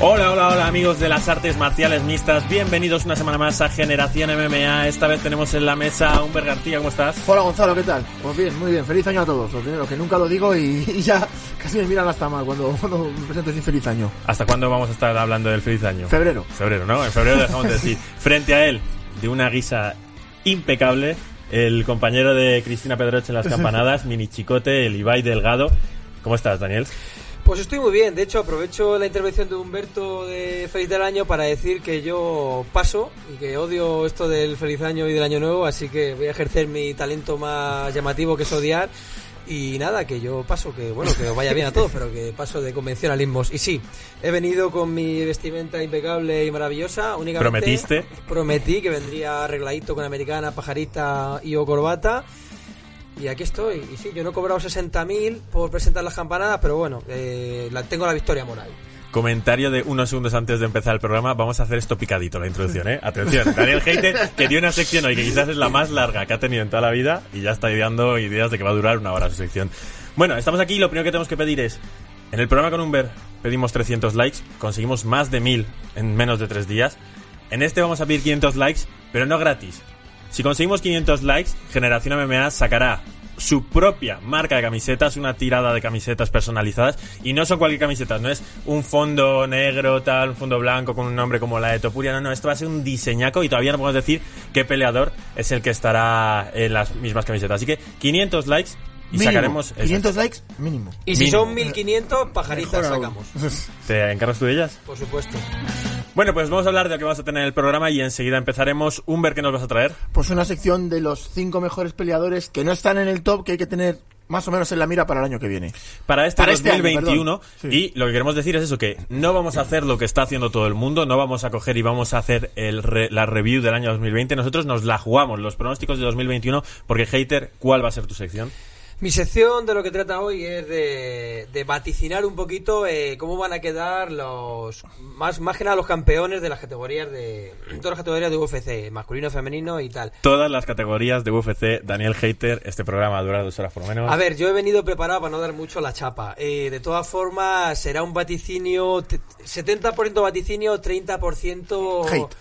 Hola, hola, hola amigos de las artes marciales mixtas, bienvenidos una semana más a Generación MMA. Esta vez tenemos en la mesa a Humber García, ¿cómo estás? Hola Gonzalo, ¿qué tal? Pues bien, muy bien, feliz año a todos. Lo primero, que nunca lo digo y, y ya casi me miran hasta mal cuando, cuando me presento sin feliz año. ¿Hasta cuándo vamos a estar hablando del feliz año? Febrero. Febrero, ¿no? En febrero dejamos de decir. Frente a él, de una guisa impecable, el compañero de Cristina Pedroche en las campanadas, mini chicote, el Ibai Delgado. ¿Cómo estás, Daniel? Pues estoy muy bien, de hecho aprovecho la intervención de Humberto de Feliz del Año para decir que yo paso y que odio esto del Feliz Año y del Año Nuevo, así que voy a ejercer mi talento más llamativo que es odiar y nada, que yo paso, que bueno, que os vaya bien a todos, pero que paso de convencionalismos. Y sí, he venido con mi vestimenta impecable y maravillosa, únicamente... ¿Prometiste? Prometí que vendría arregladito con americana, pajarita y o corbata. Y aquí estoy. Y sí, yo no he cobrado 60.000 por presentar las campanadas, pero bueno, eh, la, tengo la victoria moral. Comentario de unos segundos antes de empezar el programa. Vamos a hacer esto picadito, la introducción, ¿eh? Atención, Daniel Heiter, que dio una sección hoy que quizás es la más larga que ha tenido en toda la vida y ya está ideando ideas de que va a durar una hora su sección. Bueno, estamos aquí y lo primero que tenemos que pedir es, en el programa con Humber pedimos 300 likes, conseguimos más de 1000 en menos de 3 días. En este vamos a pedir 500 likes, pero no gratis. Si conseguimos 500 likes, Generación MMA sacará su propia marca de camisetas, una tirada de camisetas personalizadas y no son cualquier camiseta, no es un fondo negro tal, un fondo blanco con un nombre como la de Topuria, no, no, esto va a ser un diseñaco y todavía no podemos decir qué peleador es el que estará en las mismas camisetas. Así que 500 likes y Mínimo. sacaremos 500 likes, mínimo. Y si Mínimo. son 1500, pajaritas Mejor aún. sacamos. ¿Te encargas tú de ellas? Por supuesto. Bueno, pues vamos a hablar de lo que vamos a tener en el programa y enseguida empezaremos. Humber, ¿qué nos vas a traer? Pues una sección de los cinco mejores peleadores que no están en el top que hay que tener más o menos en la mira para el año que viene. para este Para este año, 2021 perdón. Sí. y lo que queremos decir es eso que no vamos a hacer lo que está haciendo todo el mundo, no vamos a coger y vamos a hacer el re- la review del año 2020, nosotros nos la jugamos los pronósticos de 2021 porque hater, ¿cuál va a ser tu sección? Mi sección de lo que trata hoy es de, de vaticinar un poquito eh, cómo van a quedar los más, más que nada los campeones de las categorías de todas las categorías de UFC, masculino, femenino y tal. Todas las categorías de UFC, Daniel Hater, este programa va a durar dos horas por lo menos. A ver, yo he venido preparado para no dar mucho la chapa. Eh, de todas formas, será un vaticinio te- 70% vaticinio, 30% Hate.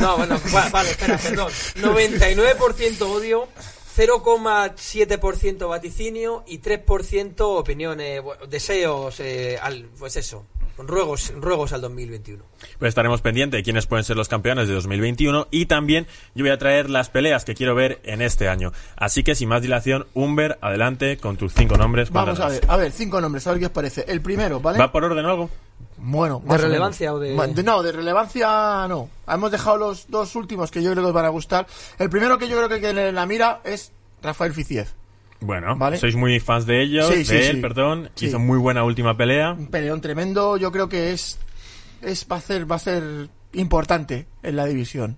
No, bueno, va- vale, espera, perdón. 99% odio, 0,7% vaticinio y 3% opiniones, bueno, deseos, eh, al, pues eso, ruegos, ruegos al 2021. Pues estaremos pendientes de quiénes pueden ser los campeones de 2021 y también yo voy a traer las peleas que quiero ver en este año. Así que sin más dilación, Humber, adelante con tus cinco nombres. Vamos a ver, a ver, cinco nombres, a ver qué os parece. El primero, ¿vale? ¿Va por orden o algo? Bueno, ¿De o relevancia menos. o de- No, de relevancia no. Hemos dejado los dos últimos que yo creo que os van a gustar. El primero que yo creo que hay que tener en la mira es Rafael Ficiev. Bueno, Vale. sois muy fans de ellos, Sí, de sí, él, sí. perdón. Sí. Hizo muy buena última pelea. Un peleón tremendo, yo creo que es, es va a ser, va a ser importante en la división.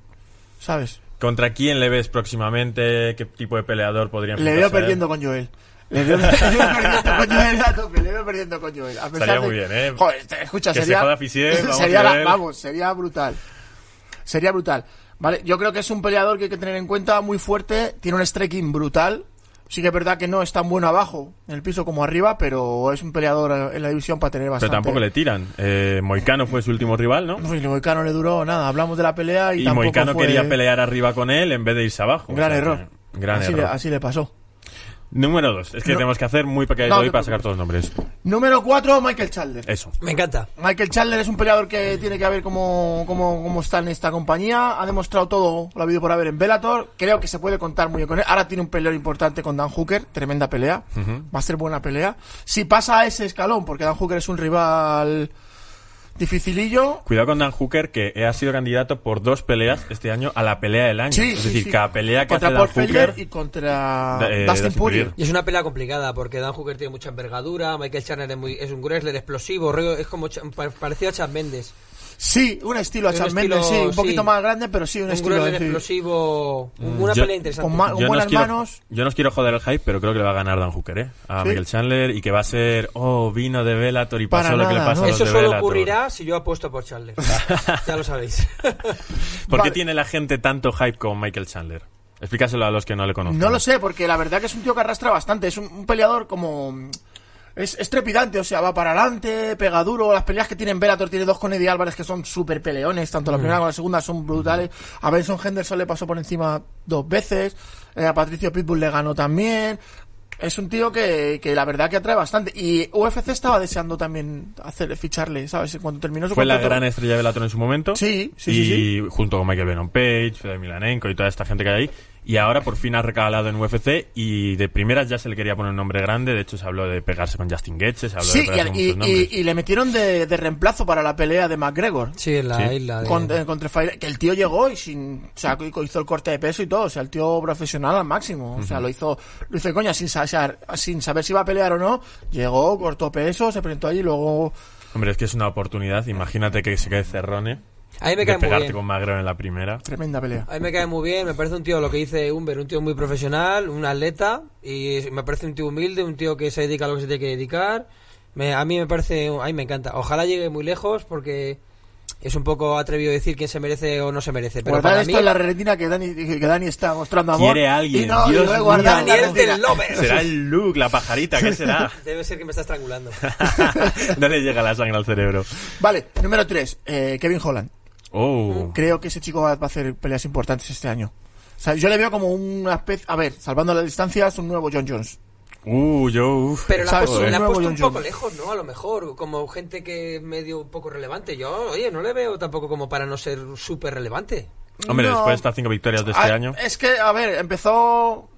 ¿Sabes? ¿Contra quién le ves próximamente? ¿Qué tipo de peleador podría Le veo perdiendo con Joel. Le veo, perdiendo con Joel a tope, le veo perdiendo con Joel. A pesar Estaría de- muy bien, ¿eh? Joder, te- escucha, Que se sería, vamos sería la- vamos, sería brutal. Sería brutal. Vale, yo creo que es un peleador que hay que tener en cuenta, muy fuerte, tiene un striking brutal. Sí que es verdad que no es tan bueno abajo, en el piso como arriba, pero es un peleador en la división para tener Pero bastante. tampoco le tiran. Eh, Moicano fue su último rival, ¿no? Uy, Moicano le duró nada, hablamos de la pelea y, Y tampoco Moicano fue quería pelear arriba con él en vez de irse abajo. Un gran O sea, error. Gran así, error. Le, así le pasó. Número dos. Es que No. tenemos que hacer muy pequeñito No, hoy para sacar todos los nombres. Número 4, Michael Chandler. Eso. Me encanta. Michael Chandler es un peleador que tiene que ver cómo, cómo, cómo está en esta compañía. Ha demostrado todo lo habido por haber en Bellator. Creo que se puede contar muy bien con él. Ahora tiene un peleador importante con Dan Hooker. Tremenda pelea. Va a ser buena pelea. Si pasa a ese escalón, porque Dan Hooker es un rival dificilillo. Cuidado con Dan Hooker, que ha sido candidato por dos peleas este año a la pelea del año. Sí, es sí, decir, sí. cada pelea que contra hace Dan Hooker... y contra Eh, Dustin Poirier. Y es una pelea complicada porque Dan Hooker tiene mucha envergadura, Michael Chandler es, muy, es un wrestler explosivo, rollo- es como Ch- pa- parecido a Chad Mendes. Sí, un estilo a Un estilo, Mendes, sí, un poquito sí. más grande, pero sí, un, Un estilo. sí. explosivo, una yo- pelea interesante. con ma- Yo no, os buenas quiero, manos. yo no os quiero joder el hype, pero creo que le va a ganar Dan Hooker, ¿eh? A ¿Sí? Michael Chandler y que va a ser, oh, vino de Bellator y Para pasó lo que le pasa ¿no? a los Eso de solo Bellator. ocurrirá si yo apuesto por Chandler. ya lo sabéis. ¿Por qué tiene la gente tanto hype con Michael Chandler? Explícaselo a los que no le conocen. No lo sé, porque la verdad que es un tío que arrastra bastante. Es un, un peleador como. Es, es trepidante, o sea, va para adelante, pega duro. Las peleas que tienen Bellator tiene dos con Eddie Álvarez que son súper peleones, tanto la primera como la segunda son brutales. A Benson Henderson le pasó por encima dos veces, eh, a Patricio Pitbull le ganó también. Es un tío que, que la verdad que atrae bastante. Y UFC estaba deseando también hacer ficharle, ¿sabes? Cuando terminó su Fue la contrato- gran estrella de Bellator en su momento. Sí, sí, y sí, junto con Michael Venom Page, Fedor Milanenko y toda esta gente que hay ahí. Y ahora por fin ha recalado en UFC y de primeras ya se le quería poner un nombre grande. De hecho, se habló de pegarse con Justin Gaethje, se habló Sí, de pegarse y, con y- nombres. y- y le metieron de, de reemplazo para la pelea de McGregor. Sí, en la Sí. isla de... Con- eh, contra Fire- que el tío llegó y sin o sea, hizo el corte de peso y todo, o sea, el tío profesional al máximo, o sea, lo hizo lo hizo de coña sin, sa- o sea, sin saber si iba a pelear o no, llegó, cortó peso, se presentó allí y luego Hombre, es que es una oportunidad. Imagínate que se quede Cerrone. A mí me de cae muy bien. con McGregor en la primera. tremenda pelea. A mí me cae muy bien, me parece un tío, lo que dice Humber, un tío muy profesional, un atleta, y me parece un tío humilde, un tío que se dedica a lo que se tiene que dedicar. Me- a mí me parece, a mí me encanta. Ojalá llegue muy lejos porque es un poco atrevido decir quién se merece o no se merece. Pero Guardar para esto mí, en la retina que Dani, que Dani está mostrando amor. Quiere a alguien, Y no, y Dios la Daniel del Lover. Será el Luke, la pajarita, ¿qué será? Debe ser que me está estrangulando. no le llega la sangre al cerebro. Vale, número 3, Kevin Holland. Oh. Creo que ese chico va va a hacer peleas importantes este año. O sea, yo le veo como una especie, a ver, salvando las distancias, un nuevo John Jones. Uh, yo, uf. Pero la has ¿Sabes? puesto, la nuevo puesto John un poco Jones. lejos, ¿no? A lo mejor, como gente que es medio poco relevante. Yo, oye, no le veo tampoco como para no ser súper relevante. Hombre, No. después de estas cinco victorias de este Ah, año. Es que, a ver, empezó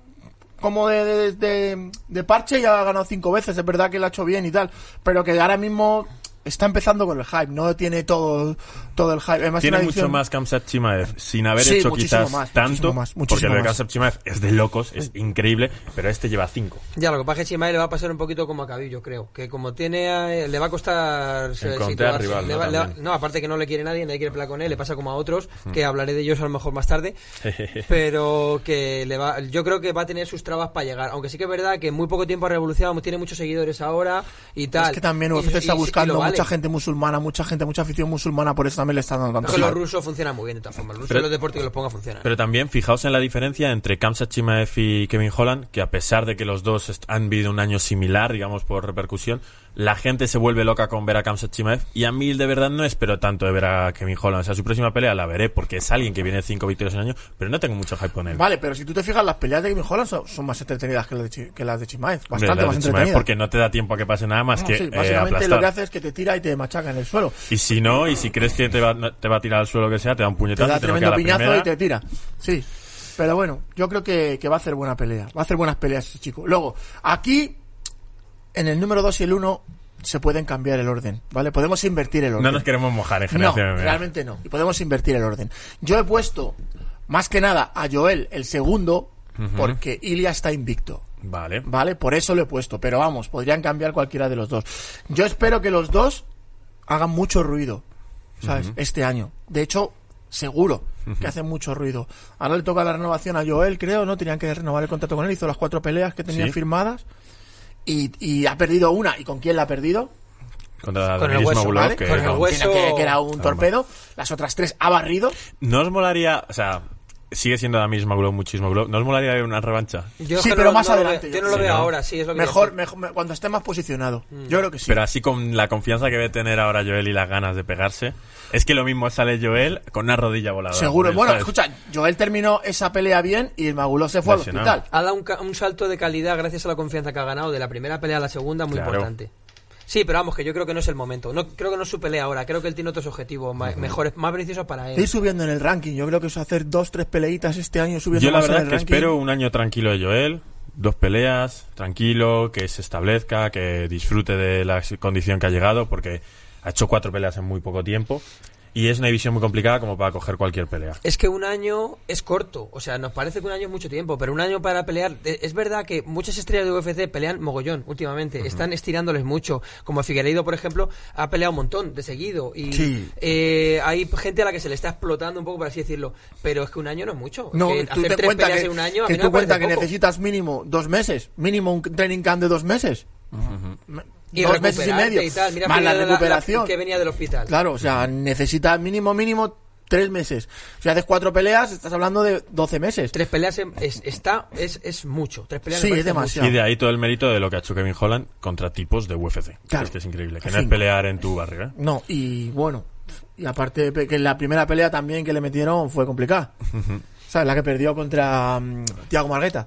como de, de, de- de parche y ha ganado cinco veces. Es verdad que lo ha hecho bien y tal. Pero que ahora mismo está empezando con el hype. No tiene todo, todo el hype. Además, Tiene mucho más Kamsat Chimaev sin haber Sí, hecho quizás más, tanto, muchísimo más, porque lo de. Kamsat Chimaev es de locos, es increíble, pero este lleva cinco. Ya, lo que pasa es que Chimae le va a pasar un poquito como a Cabillo, creo. Que como tiene, eh, le va a costar situarse. rival, Le ¿no? va- le va- También. no, aparte que no le quiere nadie, nadie quiere pelear con él, le pasa como a otros, que hablaré de ellos a lo mejor más tarde. pero que le va, yo creo que va a tener sus trabas para llegar. Aunque sí que es verdad que en muy poco tiempo ha revolucionado, tiene muchos seguidores ahora y tal. Es que también UFC y- está y- buscando. Mucha gente musulmana, mucha gente, mucha afición musulmana, por eso también le están dando tanto Es que los rusos funcionan muy bien de todas formas. Los rusos Pero- los deportes que los ponga funcionan. Pero también fijaos en la diferencia entre Kamsat Chimaev y Kevin Holland, que a pesar de que los dos han vivido un año similar, digamos, por repercusión, la gente se vuelve loca con ver a Kamsat Chimaev y a mí de verdad no espero tanto de ver a Kevin Holland. O sea, su próxima pelea la veré porque es alguien que viene de cinco victorias en año, pero no tengo mucho hype con él. Vale, pero si tú te fijas, las peleas de Kevin Holland son, son más entretenidas que las de, Chi- que las de Chimaev. Bastante de más Chimaev entretenidas. porque no te da tiempo a que pase nada más No, que sí, eh, básicamente lo que hace es que te tira y te machaca en el suelo. Y si no, y si crees que te va, te va a tirar al suelo lo que sea, te da un Te puñetazo da y te tremendo piñazo primera. y te tira. Sí. Pero bueno, yo creo que, que va a hacer buena pelea. Va a hacer buenas peleas ese chico. Luego, aquí, en el número 2 y el 1, se pueden cambiar el orden. ¿Vale? Podemos invertir el orden. No nos queremos mojar en No, generación MMA. realmente no. Y podemos invertir el orden. Yo he puesto, más que nada, a Joel el segundo, porque Ilia está invicto. Vale. ¿Vale? Por eso lo he puesto. Pero vamos, podrían cambiar cualquiera de los dos. Yo espero que los dos hagan mucho ruido. ¿Sabes? Este año. De hecho, seguro que hacen mucho ruido. Ahora le toca la renovación a Joel, creo, ¿no? Tenían que renovar el contrato con él. Hizo las cuatro peleas que tenía Sí. firmadas. Y, y ha perdido una. ¿Y con quién la ha perdido? Contra Con el hueso, ¿Vale? que Con el hueso- Que, que era un torpedo. Las otras tres ha barrido. ¿No os molaría, o sea, sigue siendo Damis Magulov muchísimo Magulov, ¿no os molaría ver una revancha? Yo Sí, pero no- más no adelante, yo Yo no lo veo ahora, sí, es lo que Mejor, mejor, me- cuando esté más posicionado. Yo creo que sí. Pero así con la confianza que debe tener ahora Joel y las ganas de pegarse, es que lo mismo sale Joel con una rodilla voladora. Seguro. él, Bueno, ¿sabes? escucha, Joel terminó esa pelea bien y el Magulov se fue Lesionado. al hospital. Ha dado un, ca- un salto de calidad gracias a la confianza que ha ganado de la primera pelea a la segunda, muy Claro. importante. Sí, pero vamos, que yo creo que no es el momento. No creo que no es su pelea ahora. Creo que él tiene otros objetivos ma- mejores, más beneficiosos para él. Ir subiendo en el ranking. Yo creo que es hacer dos, tres peleitas este año subiendo Yo la más en verdad el es que ranking. espero un año tranquilo de Joel, dos peleas, tranquilo, que se establezca, que disfrute de la condición que ha llegado, porque ha hecho cuatro peleas en muy poco tiempo. Y es una división muy complicada como para coger cualquier pelea. Es que un año es corto, o sea, nos parece que un año es mucho tiempo, pero un año para pelear, eh, es verdad que muchas estrellas de UFC pelean mogollón últimamente, están estirándoles mucho, como Figueiredo, por ejemplo, ha peleado un montón de seguido y Sí. eh, hay gente a la que se le está explotando un poco, por así decirlo, pero es que un año no es mucho. No, que tú hacer te tres peleas que, en un año, a que no tú me cuenta que poco. necesitas mínimo dos meses. Mínimo un training camp de dos meses. Me- y dos meses y medio. y tal. Mira más la recuperación. que venía del hospital. Claro, o sea, necesitas mínimo, mínimo tres meses. Si haces cuatro peleas, estás hablando de 12 meses. Tres peleas en- es, está, es, es mucho. Tres peleas Sí, es demasiado. Y de ahí todo el mérito de lo que ha hecho Kevin Holland contra tipos de UFC. Claro. Es que es increíble. Que no es pelear en tu barrio, ¿eh? No, y bueno, y aparte de que la primera pelea también que le metieron fue complicada. ¿Sabes? La que perdió contra mm, Tiago Margueta.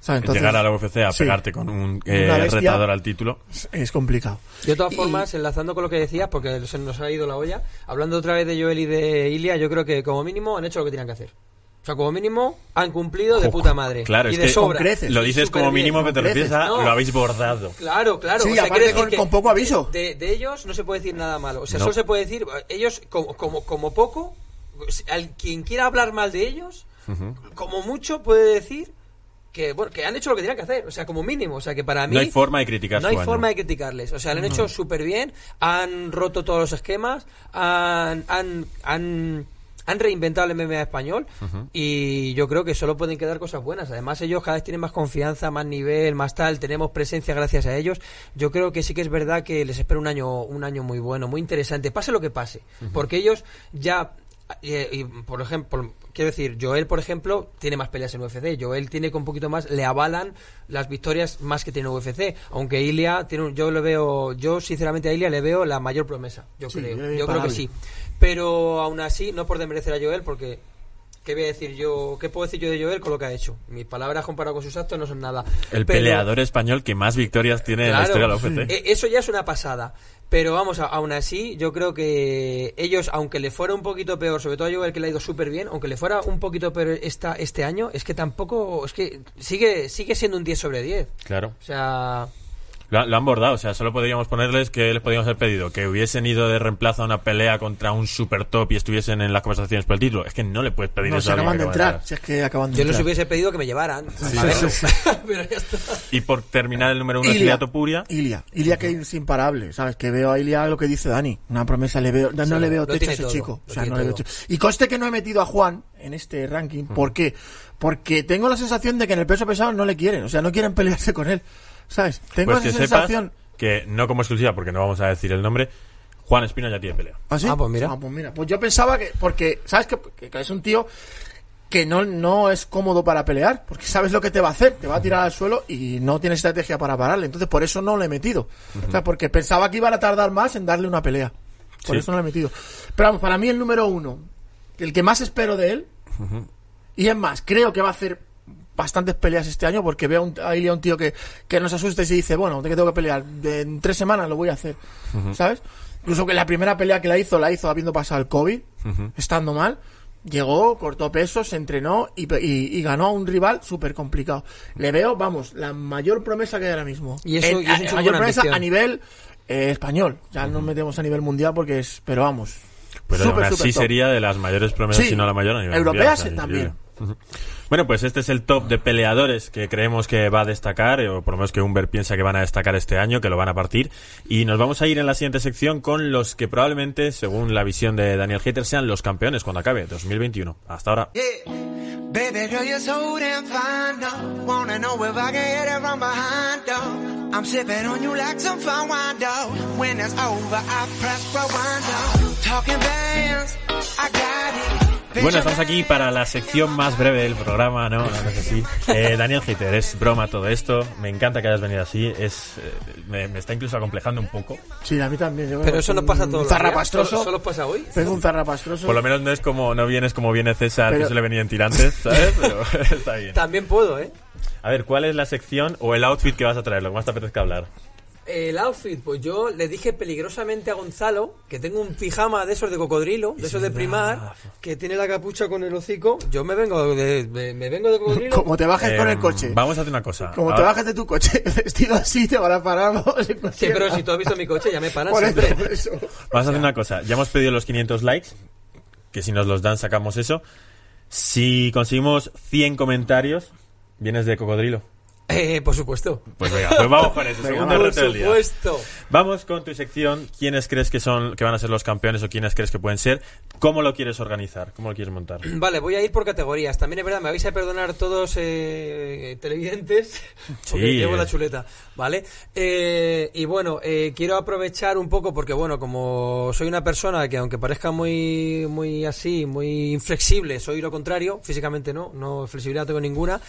¿Sabes? Entonces, Llegar a la UFC a sí. pegarte con un eh, retador al título. es complicado. De todas Y- formas, enlazando con lo que decías, porque se nos ha ido la olla, hablando otra vez de Joel y de Ilia, yo creo que como mínimo han hecho lo que tenían que hacer. O sea, como mínimo han cumplido de puta madre. claro, y es de que sobra. creces. Lo dices como mínimo, pero te a creces. lo habéis bordado. Claro, claro. Sí, o sea, aparte con- con poco aviso. De, de ellos no se puede decir nada malo. O sea, No. solo se puede decir, ellos como, como, como poco, al quien quiera hablar mal de ellos, como mucho puede decir que bueno que han hecho lo que tenían que hacer. O sea, como mínimo. O sea, que para mí... No hay forma de criticar No hay año. forma de criticarles. O sea, lo han hecho súper bien, han roto todos los esquemas, han, han, han, han reinventado el MMA español y yo creo que solo pueden quedar cosas buenas. Además, ellos cada vez tienen más confianza, más nivel, más tal, tenemos presencia gracias a ellos. Yo creo que sí que es verdad que les espera un año, un año muy bueno, muy interesante, pase lo que pase, porque ellos ya eh, y, por ejemplo, quiero decir, Joel, por ejemplo, tiene más peleas en UFC. Joel tiene con un poquito más, le avalan las victorias más que tiene UFC. Aunque Ilia, tiene un- yo le veo, yo sinceramente a Ilia le veo la mayor promesa. Yo Sí, creo, yo creo que sí. Pero aún así, no por desmerecer a Joel, porque ¿qué voy a decir yo? ¿Qué puedo decir yo de Joel con lo que ha hecho? Mis palabras comparado con sus actos no son nada. El Pero- peleador español que más victorias tiene en la historia de la UFC. eh, Eso ya es una pasada. Pero vamos, a- aún así, yo creo que ellos, aunque le fuera un poquito peor, sobre todo a Joel que le ha ido súper bien, aunque le fuera un poquito peor esta, este año, es que tampoco, es que sigue, sigue siendo un 10 sobre 10. Claro. O sea, Lo, lo han bordado, o sea, solo podríamos ponerles que les podríamos haber pedido que hubiesen ido de reemplazo a una pelea contra un super top y estuviesen en las conversaciones por el título. Es que no le puedes pedir No, eso se acaban que de entrar. Si es que acaban de yo les entrar. hubiese pedido que me llevaran. Sí, a verlo. sí, Pero ya está. Y por terminar el número uno es Ilia. Topuria. Ilia, Ilia que es imparable, ¿sabes? Que veo a Ilia lo que dice Dani, una promesa, le veo, no le veo techo a ese todo, chico. lo O sea, tiene no le veo todo. techo. Y conste que no he metido a Juan en este ranking, ¿por qué? Porque tengo la sensación de que en el peso pesado no le quieren, o sea, no quieren pelearse con él, ¿sabes? Tengo Pues que esa sepas sensación. que, no como exclusiva, porque no vamos a decir el nombre, Juan Espino ya tiene pelea. ¿Ah, sí? Ah, pues mira. Ah, pues mira. Pues yo pensaba que, porque, ¿sabes? Que, que- que es un tío que no, no es cómodo para pelear, porque sabes lo que te va a hacer, te va a tirar al suelo y no tiene estrategia para pararle. Entonces, por eso no le he metido. O sea, porque pensaba que iban a tardar más en darle una pelea. Por Sí. eso no le he metido. Pero vamos, para mí el número uno, el que más espero de él, y es más, creo que va a hacer bastantes peleas este año porque veo un, ahí a un tío que, que nos asusta y se dice, bueno, de que tengo que pelear, en tres semanas lo voy a hacer, ¿sabes? Incluso que la primera pelea que la hizo, la hizo habiendo pasado el COVID, estando mal, llegó, cortó peso, se entrenó y, y- y ganó a un rival súper complicado. Le veo, vamos, la mayor promesa que hay ahora mismo. Y eso- En- y es un a- mayor promesa ambición. a nivel eh, español. Ya no nos metemos a nivel mundial porque es, pero vamos. Pero súper así top. sería de las mayores promesas, Sí. si no la mayor a nivel Europeas, mundial, o sea, también. Bueno, pues este es el top de peleadores que creemos que va a destacar, eh, o por lo menos que Humber piensa que van a destacar este año, que lo van a partir. Y nos vamos a ir en la siguiente sección con los que probablemente, según la visión de Daniel Hater, sean los campeones cuando acabe 2021. Hasta ahora. Bueno, estamos aquí para la sección más breve del programa, ¿no? No, no es así. Eh, Daniel Hater, es broma todo esto. Me encanta que hayas venido así. Es, eh, me, me está incluso acomplejando un poco. Sí, a mí también. yo Pero eso no pasa un los días. zarrapastroso. ¿Solo, solo pasa hoy? Tengo un zarrapastroso. Por lo menos no es como, no vienes como viene César, Pero- que se le venía en tirantes, ¿sabes? Pero está bien. También puedo, ¿eh? A ver, ¿cuál es la sección o el outfit que vas a traer? Lo que más te apetezca hablar. El outfit, pues yo le dije peligrosamente a Gonzalo que tengo un pijama de esos de cocodrilo, de esos de primar, que tiene la capucha con el hocico. Yo me vengo de, de- me vengo de cocodrilo. Como te bajes con Eh, el coche. Vamos a hacer una cosa. Como te Ahora- bajes de tu coche vestido así, te van a parar. vamos, en Sí, cualquier pero si tú has visto mi coche, ya me paran Por eso, siempre. por eso. Vamos a hacer una cosa. Ya hemos pedido los 500 likes, que si nos los dan sacamos eso. Si conseguimos 100 comentarios, vienes de cocodrilo. Eh, por supuesto. Pues venga, pues vamos con eso. Segundo por reto del día. supuesto. Vamos con tu sección. ¿Quiénes crees que son, que van a ser los campeones o quiénes crees que pueden ser? ¿Cómo lo quieres organizar? ¿Cómo lo quieres montar? Vale, voy a ir por categorías. También es verdad, me vais a perdonar todos eh, televidentes, porque Sí, llevo eh. la chuleta, ¿vale? Eh, y bueno, eh, quiero aprovechar un poco, porque bueno, como soy una persona que aunque parezca muy, muy así, muy inflexible, soy lo contrario, físicamente no, no flexibilidad tengo ninguna.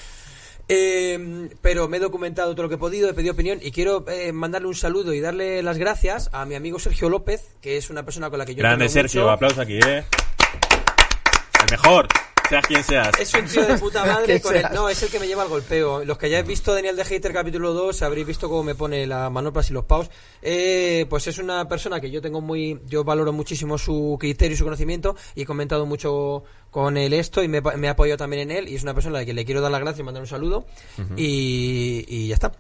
Eh, pero me he documentado todo lo que he podido, he pedido opinión y quiero eh, mandarle un saludo y darle las gracias a mi amigo Sergio López, que es una persona con la que yo Grande Sergio, mucho- aplauso aquí, ¿eh? El mejor, seas quien seas. Es un tío de puta madre con el. No, es el que me lleva al golpeo. Los que hayáis visto Daniel de Hater capítulo 2, habréis visto cómo me pone las manoplas y los paus. Eh, pues es una persona que yo tengo muy... Yo valoro muchísimo su criterio y su conocimiento y he comentado mucho con él esto y me, me he apoyado también en él y es una persona a la que le quiero dar las gracias y mandar un saludo y, y ya está.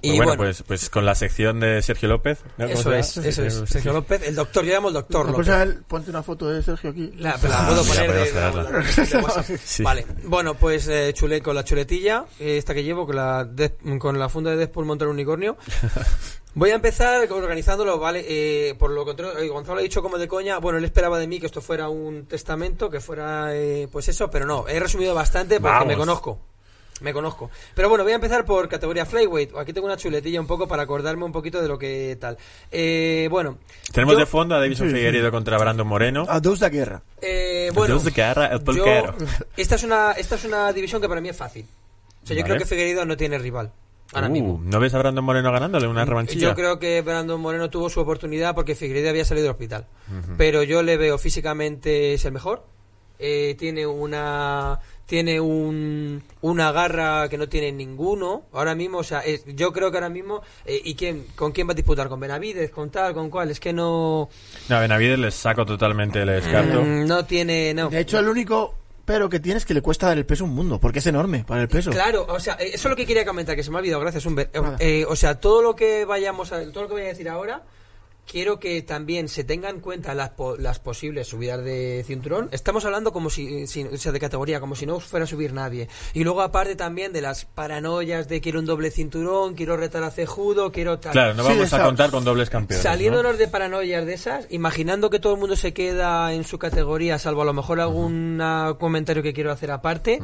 Y Pues bueno, bueno, pues, pues con la sección de Sergio López. ¿no? ¿Cómo eso es, eso es. Sergio López, el doctor, yo llamo el doctor La López. próxima vez, ponte una foto de Sergio aquí. La, pero la puedo mira, poner de, podemos de- de WhatsApp. Sí. Vale, bueno, pues eh, chulé con la chuletilla, eh, esta que llevo, con la, con la funda de Deadpool montar un unicornio. Voy a empezar organizándolo, ¿vale? Eh, por lo contrario, eh, Gonzalo ha dicho como de coña, bueno, él esperaba de mí que esto fuera un testamento, que fuera, eh, pues eso, pero no, he resumido bastante porque Vamos. me conozco. Me conozco. Pero bueno, voy a empezar por categoría flyweight. Aquí tengo una chuletilla un poco para acordarme un poquito de lo que tal. Eh, bueno. Tenemos yo- de fondo a Davison Sí, sí. Figueiredo contra Brandon Moreno. A dos de guerra. Eh, bueno, Dios de guerra, el yo- esta es una esta es una división que para mí es fácil. O sea, yo Vale. creo que Figueiredo no tiene rival ahora Uh, mismo. ¿No ves a Brandon Moreno ganándole una revanchilla? Yo creo que Brandon Moreno tuvo su oportunidad porque Figueiredo había salido del hospital. Pero yo le veo físicamente es el mejor. Eh, tiene una tiene un, una garra que no tiene ninguno ahora mismo o sea es- yo creo que ahora mismo eh, y quién con quién va a disputar con Benavides con tal con cuál es que no No, a Benavides les saco totalmente el descarto. mm, no tiene no De hecho, el único pero que tiene es que le cuesta dar el peso a un mundo, porque es enorme para el peso. Claro, o sea, eh, eso es lo que quería comentar, que se me ha olvidado, gracias. Eh, Nada. eh, o sea, todo lo que vayamos a, todo lo que voy a decir ahora, quiero que también se tengan en cuenta las, po- las posibles subidas de cinturón. Estamos hablando como si, si- o sea, de categoría, como si no fuera a subir nadie. Y luego aparte también de las paranoias de quiero un doble cinturón, quiero retar a cejudo, quiero tal. Claro, no Sí, vamos a esa- contar con dobles campeones. ¿no? Saliéndonos de paranoias de esas, imaginando que todo el mundo se queda en su categoría, salvo a lo mejor algún ah, comentario que quiero hacer aparte,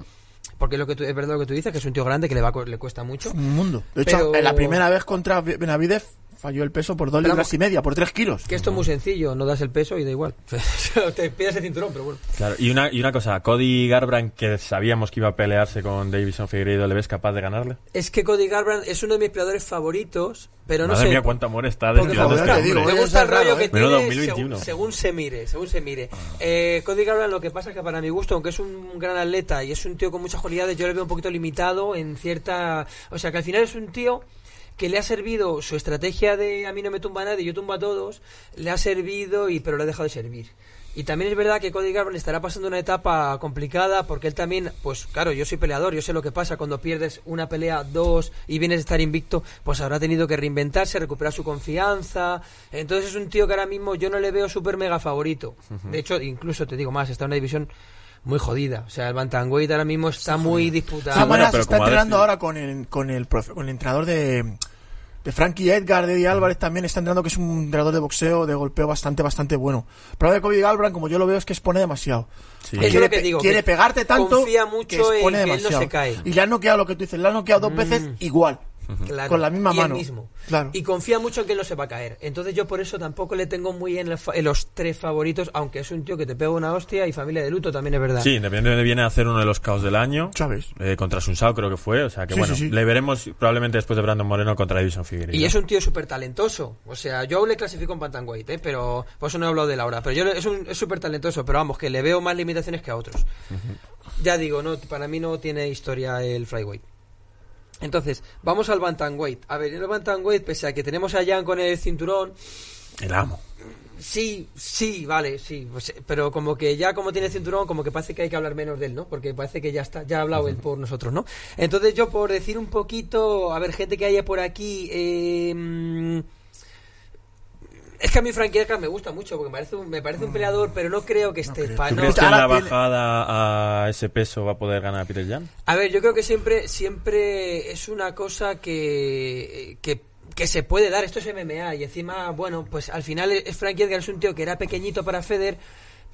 porque lo que tú, es verdad lo que tú dices, que es un tío grande que le, va, a le cuesta mucho. Un mundo. De hecho, Pero- en la primera vez contra Benavides falló el peso por dos Pero libras y media, por tres kilos. Que esto es muy sencillo, no das el peso y da igual. Te pides el cinturón, pero bueno. Claro, y una, y una cosa, Cody Garbrandt, que sabíamos que iba a pelearse con Davison Figueiredo, ¿le ves capaz de ganarle? Es que Cody Garbrandt es uno de mis peleadores favoritos, pero no Madre sé. mía, cuánto amor está destilando este te digo, hombre. me eh, gusta el rollo que eh. Tiene 2021. según, según se mire, según se mire. Eh, Cody Garbrandt lo que pasa es que para mi gusto, aunque es un gran atleta y es un tío con muchas cualidades, yo le veo un poquito limitado en cierta... O sea, que al final es un tío que le ha servido su estrategia de a mí no me tumba nadie, yo tumbo a todos, le ha servido y pero le ha dejado de servir. Y también es verdad que Cody Garbrandt estará pasando una etapa complicada porque él también, pues claro, yo soy peleador, yo sé lo que pasa cuando pierdes una pelea, dos y vienes a estar invicto, pues habrá tenido que reinventarse, recuperar su confianza. Entonces es un tío que ahora mismo yo no le veo súper mega favorito. De hecho, incluso te digo más, está en una división muy jodida. O sea, el Bantamweight ahora mismo está muy De disputado. bueno, se está entrenando ahora con el, con el, profe- con el entrenador de, de Frankie Edgar, de Eddie Álvarez también está entrenando, que es un entrenador de boxeo, de golpeo bastante, bastante bueno. El problema de Cody Garbrandt, como yo lo veo, es que expone demasiado. Sí. Es quiere, lo que digo, quiere que pegarte tanto confía mucho que expone en que él no demasiado. se cae. Y le han noqueado lo que tú dices, le han noqueado dos veces igual. Claro, Con la misma y mano. mismo. Claro. Y confía mucho en que él no se va a caer. Entonces yo por eso tampoco le tengo muy en, en los tres favoritos, aunque es un tío que te pega una hostia y familia de luto también es verdad. Sí, independientemente viene a hacer uno de los caos del año. ¿Sabes? eh, contra Sunsao creo que fue, o sea que Sí, bueno, sí, sí. le veremos probablemente después de Brandon Moreno contra Davison Figueiredo. Y es un tío súper talentoso. O sea, yo aún le clasifico en Bantamweight, ¿eh? pero por eso no he hablado de Laura. Pero yo es un- es súper talentoso, pero vamos, que le veo más limitaciones que a otros. Ya digo, no para mí no tiene historia el flyweight. Entonces, vamos al Bantamweight. A ver, en el Bantamweight, pese a que tenemos a Jan con el cinturón, El amo. Sí, sí, vale, sí, pues, pero como que ya como tiene cinturón, como que parece que hay que hablar menos de él, ¿no? Porque parece que ya está, ya ha hablado él por nosotros, ¿no? Entonces yo por decir un poquito, a ver, gente que haya por aquí, eh, que a mí Frankie Edgar me gusta mucho porque me parece un, me parece un peleador, pero no creo que esté. pa- ¿Tú no- crees que en la bajada a ese peso va a poder ganar Peter Jan? A ver, yo creo que siempre, siempre es una cosa que, que, que se puede dar. Esto es MMA y encima, bueno, pues al final es Frankie Edgar es un tío que era pequeñito para Feder,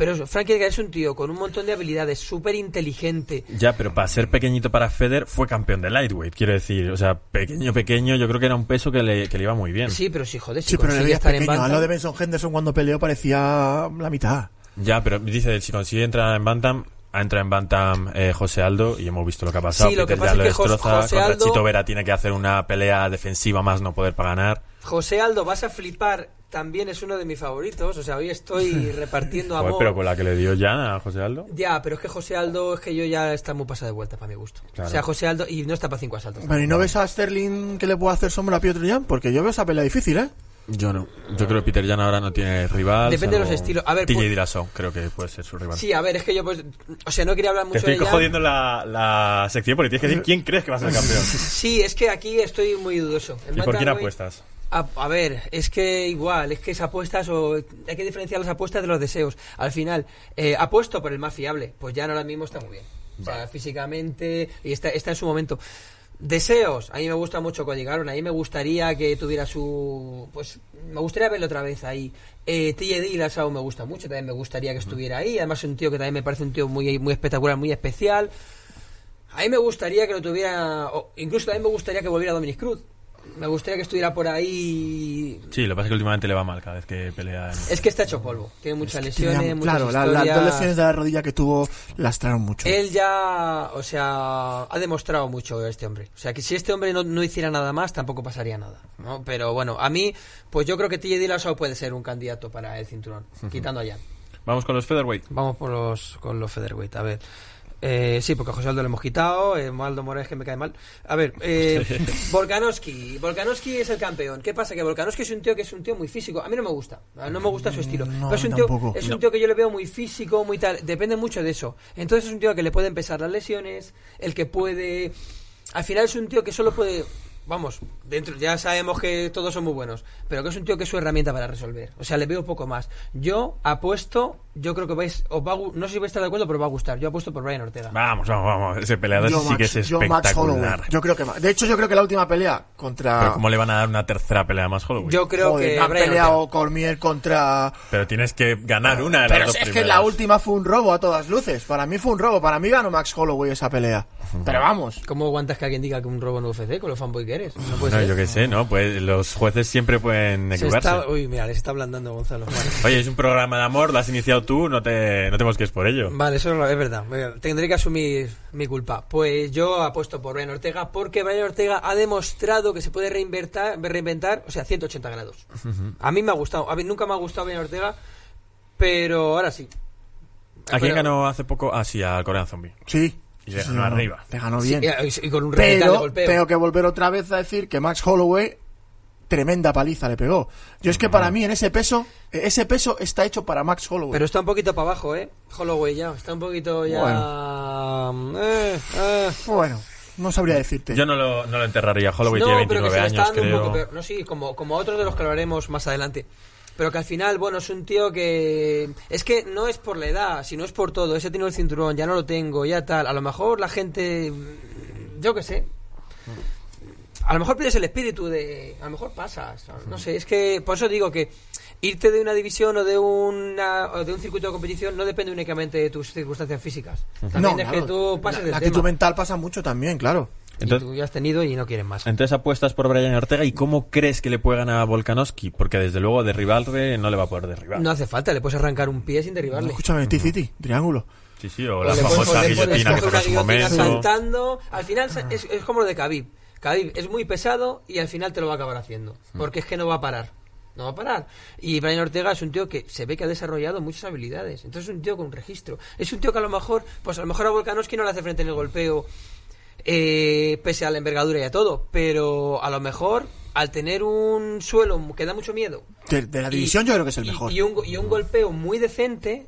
pero eso, Frankie Edgar es un tío con un montón de habilidades, súper inteligente. Ya, pero para ser pequeñito para Feder fue campeón de lightweight, quiero decir. O sea, pequeño, pequeño, yo creo que era un peso que le, que le iba muy bien. Sí, pero sí, joder, si Sí, pero le consigue estar en pequeño. A bantam- lo de Benson Henderson cuando peleó parecía la mitad. Ya, pero dice, si consigue entrar en Bantam, ha entrado en Bantam eh, José Aldo y hemos visto lo que ha pasado. Sí, lo que Peter pasa Jan es que lo destroza, José contra Aldo- Chito Vera tiene que hacer una pelea defensiva más no poder para ganar. José Aldo, vas a flipar, también es uno de mis favoritos. O sea, hoy estoy repartiendo Joder, amor. pero con la que le dio Jan a José Aldo. Ya, pero es que José Aldo, es que yo ya está muy pasada de vuelta para mi gusto. Claro. O sea, José Aldo, y no está para cinco asaltos. Pero ¿y no ves a Sterling que le puede hacer sombra a Piotr Jan? Porque yo veo esa pelea difícil, ¿eh? Yo no. Yo creo que Peter Jan ahora no tiene rival. Depende de los estilos. A ver, TJ por- Dillashaw, creo que puede ser su rival. Sí, a ver, es que yo pues, o sea, no quería hablar mucho estoy de Jan. jodiendo la, la sección porque tienes que decir quién crees que va a ser campeón. Sí, es que aquí estoy muy dudoso. En ¿Y por quién apuestas? A, a ver, es que igual, es que es apuestas o hay que diferenciar las apuestas de los deseos. Al final, eh, apuesto por el más fiable, pues ya ahora mismo está muy bien. O sea, físicamente y está, está en su momento. Deseos, a mí me gusta mucho Cody Garbrandt, a mí me gustaría que tuviera su... Pues me gustaría verlo otra vez ahí. Eh, TJ Dillashaw me gusta mucho, también me gustaría que estuviera ahí. Además es un tío que también me parece un tío muy, muy espectacular, muy especial. A mí me gustaría que lo tuviera... o incluso también me gustaría que volviera Dominic Cruz. Me gustaría que estuviera por ahí Sí, lo que pasa es que últimamente le va mal cada vez que pelea. en- es que está hecho polvo. Tiene muchas lesiones, Tenía- muchas claro, la- las dos lesiones de la rodilla que tuvo lastraron mucho. Él ya, o sea, ha demostrado mucho este hombre. O sea, que si este hombre no, no hiciera nada más, tampoco pasaría nada. ¿no? Pero bueno, a mí, pues yo creo que TJ Dillashaw puede ser un candidato para el cinturón, quitando a Jan. Vamos con los featherweight. Vamos por los, con los featherweight, a ver. Eh, sí, porque a José Aldo le hemos quitado, eh, Aldo Morales que me cae mal. A ver, eh, Volkanovski. Volkanovski es el campeón. ¿Qué pasa? Que Volkanovski es un tío que es un tío muy físico. A mí no me gusta, no me gusta su estilo. No, Pero es un, tío, es un tío que yo le veo muy físico, muy tal. Depende mucho de eso. Entonces es un tío que le pueden pesar las lesiones, el que puede... Al final es un tío que solo puede... Vamos, dentro ya sabemos que todos son muy buenos, pero que es un tío que es su herramienta para resolver. O sea, le veo poco más. Yo apuesto, yo creo que vais, os va a no sé si vais a estar de acuerdo, pero os va a gustar. Yo apuesto por Brian Ortega. Vamos, vamos, vamos. Ese peleador Yo, sí que es espectacular. Yo creo que De hecho, yo creo que la última pelea contra. Pero ¿cómo le van a dar una tercera pelea más Holloway? Yo creo Joder, que han Brian peleado Ortega. Cormier contra. Pero tienes que ganar una de las Pero dos es que la última fue un robo a todas luces. Para mí fue un robo. Para mí ganó Max Holloway esa pelea. Pero vamos. ¿Cómo aguantas que alguien diga que un robo en UFC con lo fanboy que eres? No puede No, ser. yo qué sé, ¿no? Pues los jueces siempre pueden Se equivocarse. está- Uy, mira, les está ablandando Gonzalo. Vale. Oye, es un programa de amor, lo has iniciado tú, no te, no te mosques por ello. Vale, eso es verdad. Tendré que asumir mi culpa. Pues yo apuesto por Brian Ortega porque Brian Ortega ha demostrado que se puede reinventar, reinventar o sea, 180 grados. A mí me ha gustado. A mí nunca me ha gustado Brian Ortega, pero ahora sí. ¿A quién ganó hace poco? Ah, sí, al Corean Zombie. Sí. Y Sí, ganó no, arriba. Te ganó Sí, bien. y, y con un radical de pero golpeo. tengo que volver otra vez a decir que Max Holloway tremenda paliza le pegó. Yo es que para mí en ese peso, ese peso está hecho para Max Holloway. Pero está un poquito para abajo, ¿eh? Holloway ya. Está un poquito ya... Eh, eh. Bueno, no sabría decirte. Yo no lo, no lo enterraría. Holloway no, tiene pero que 29 se le está años, dando un creo. poco peor. No, sí, como, como otros de los que hablaremos más adelante. Pero que al final, bueno, es un tío que... Es que no es por la edad, sino es por todo. Ese tiene el cinturón, ya no lo tengo, ya tal. A lo mejor la gente... Yo qué sé. A lo mejor pierdes el espíritu de... A lo mejor pasas. No sé, es que... Por eso digo que irte de una división o de, una, o de un circuito de competición no depende únicamente de tus circunstancias físicas. También No, es claro. que tú pases la, la actitud mental pasa mucho también, claro. Y Entonces- tú ya has tenido y no quieres más. Entonces apuestas por Brian Ortega y ¿cómo crees que le puede ganar a Volkanovski? Porque desde luego derribarle no le va a poder derribar. No hace falta, le puedes arrancar un pie sin derribarle. Escúchame, T-City, triángulo. Sí, sí, o O la famosa guillotina que su momento. saltando. Al final es, es como lo de Khabib. Khabib es muy pesado y al final te lo va a acabar haciendo. Porque es que no va a parar. No va a parar. Y Brian Ortega es un tío que se ve que ha desarrollado muchas habilidades. Entonces es un tío con un registro. Es un tío que a lo mejor, pues a lo mejor a Volkanovski no le hace frente en el golpeo, eh, pese a la envergadura y a todo. Pero a lo mejor, al tener un suelo que da mucho miedo, De, de la y- división yo creo que es el y- mejor. Y, un, y un golpeo muy decente,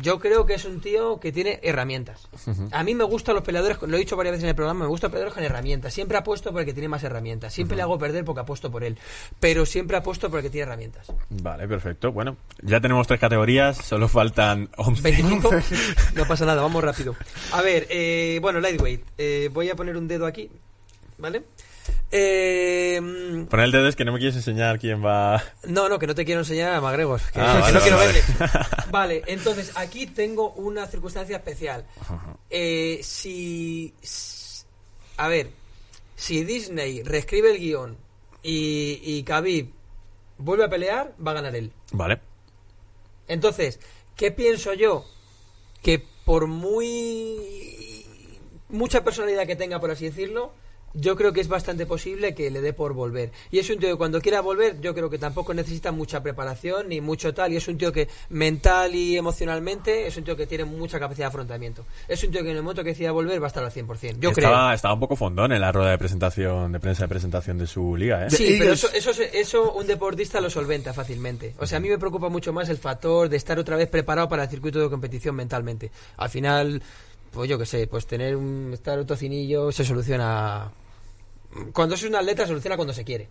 yo creo que es un tío que tiene herramientas. A mí me gustan los peleadores, lo he dicho varias veces en el programa, me gustan los peleadores con herramientas. Siempre apuesto por el que tiene más herramientas. Siempre le hago perder porque apuesto por él. Pero siempre apuesto por el que tiene herramientas. Vale, perfecto. Bueno, ya tenemos tres categorías, solo faltan 11. 25. No pasa nada, vamos rápido. A ver, eh, bueno, lightweight. Eh, voy a poner un dedo aquí, ¿vale? Eh, Pon el dedo es que no me quieres enseñar quién va. no, no, que no te quiero enseñar a Magregor. Que, Ah, que vale, no quiero vale, verle. vale. Entonces aquí tengo una circunstancia especial. Eh, si. A ver, si Disney reescribe el guion y, y Khabib vuelve a pelear, va a ganar él. Vale. Entonces, ¿qué pienso yo? Que por muy mucha personalidad que tenga, por así decirlo, yo creo que es bastante posible que le dé por volver. Y es un tío que cuando quiera volver, yo creo que tampoco necesita mucha preparación ni mucho tal. Y es un tío que mental y emocionalmente es un tío que tiene mucha capacidad de afrontamiento. Es un tío que en el momento que decida volver va a estar al 100%. Yo creo. estaba, estaba un poco fondón en la rueda de presentación, de prensa de presentación de su liga, ¿eh? Sí, The pero eso, eso, se- eso un deportista lo solventa fácilmente. O sea, a mí me preocupa mucho más el factor de estar otra vez preparado para el circuito de competición mentalmente. Al final, pues yo qué sé, pues tener un estar un tocinillo se soluciona. Cuando es un atleta, se soluciona cuando se quiere.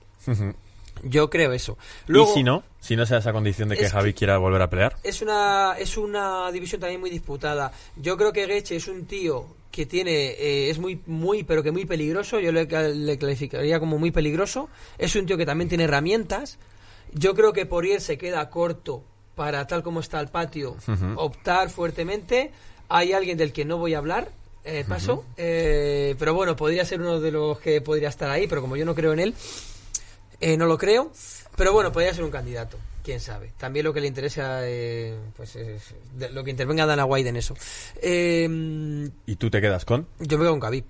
Yo creo eso. Luego, y si no, si no se da esa condición de que Javi que- quiera volver a pelear. es una es una división también muy disputada. Yo creo que Geche es un tío que tiene eh, es muy muy pero que muy peligroso. Yo le, le clasificaría como muy peligroso. Es un tío que también tiene herramientas. Yo creo que Porier se queda corto para tal como está el patio optar fuertemente. Hay alguien del que no voy a hablar. eh, paso, Eh, pero bueno, podría ser uno de los que podría estar ahí, pero como yo no creo en él, eh, no lo creo, pero bueno, podría ser un candidato, quién sabe. También lo que le interesa, eh, pues es de- lo que intervenga Dana White en eso. Eh, ¿Y tú te quedas con? yo me quedo con Khabib.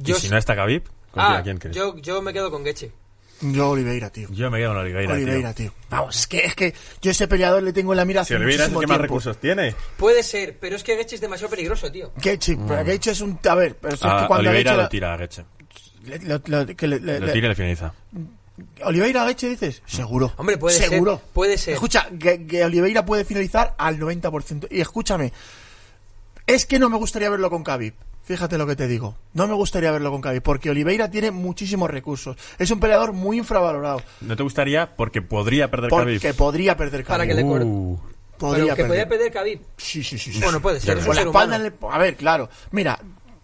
Yo, y si no está Khabib, ¿con ah, quién crees? yo, yo me quedo con Geche. Yo Oliveira, tío. Yo me quedo con Oliveira, Oliveira, tío. tío. Vamos, es que, es que yo ese peleador le tengo en la mira Si Oliveira es el que más recursos tiene. Puede ser, pero es que Geche es demasiado peligroso, tío. Gaethje, pero es un... A ver, pero es Ah, que cuando Oliveira lo tira a Geche. le- le- que le- Lo tira y le finaliza. Oliveira Gaethje dices, seguro. Hombre, puede ser, seguro. puede ser. Escucha, que, que Oliveira puede finalizar al 90%. Y escúchame, es que no me gustaría verlo con Khabib. Fíjate lo que te digo. No me gustaría verlo con Khabib porque Oliveira tiene muchísimos recursos. Es un peleador muy infravalorado. ¿No te gustaría? Porque podría perder Porque Khabib. podría perder Para Khabib. que le. Uh, Podría pero que perder. podría perder Khabib. Sí, sí, sí. sí. Bueno, puede ser, Con la espalda en el- A ver, claro. Mira,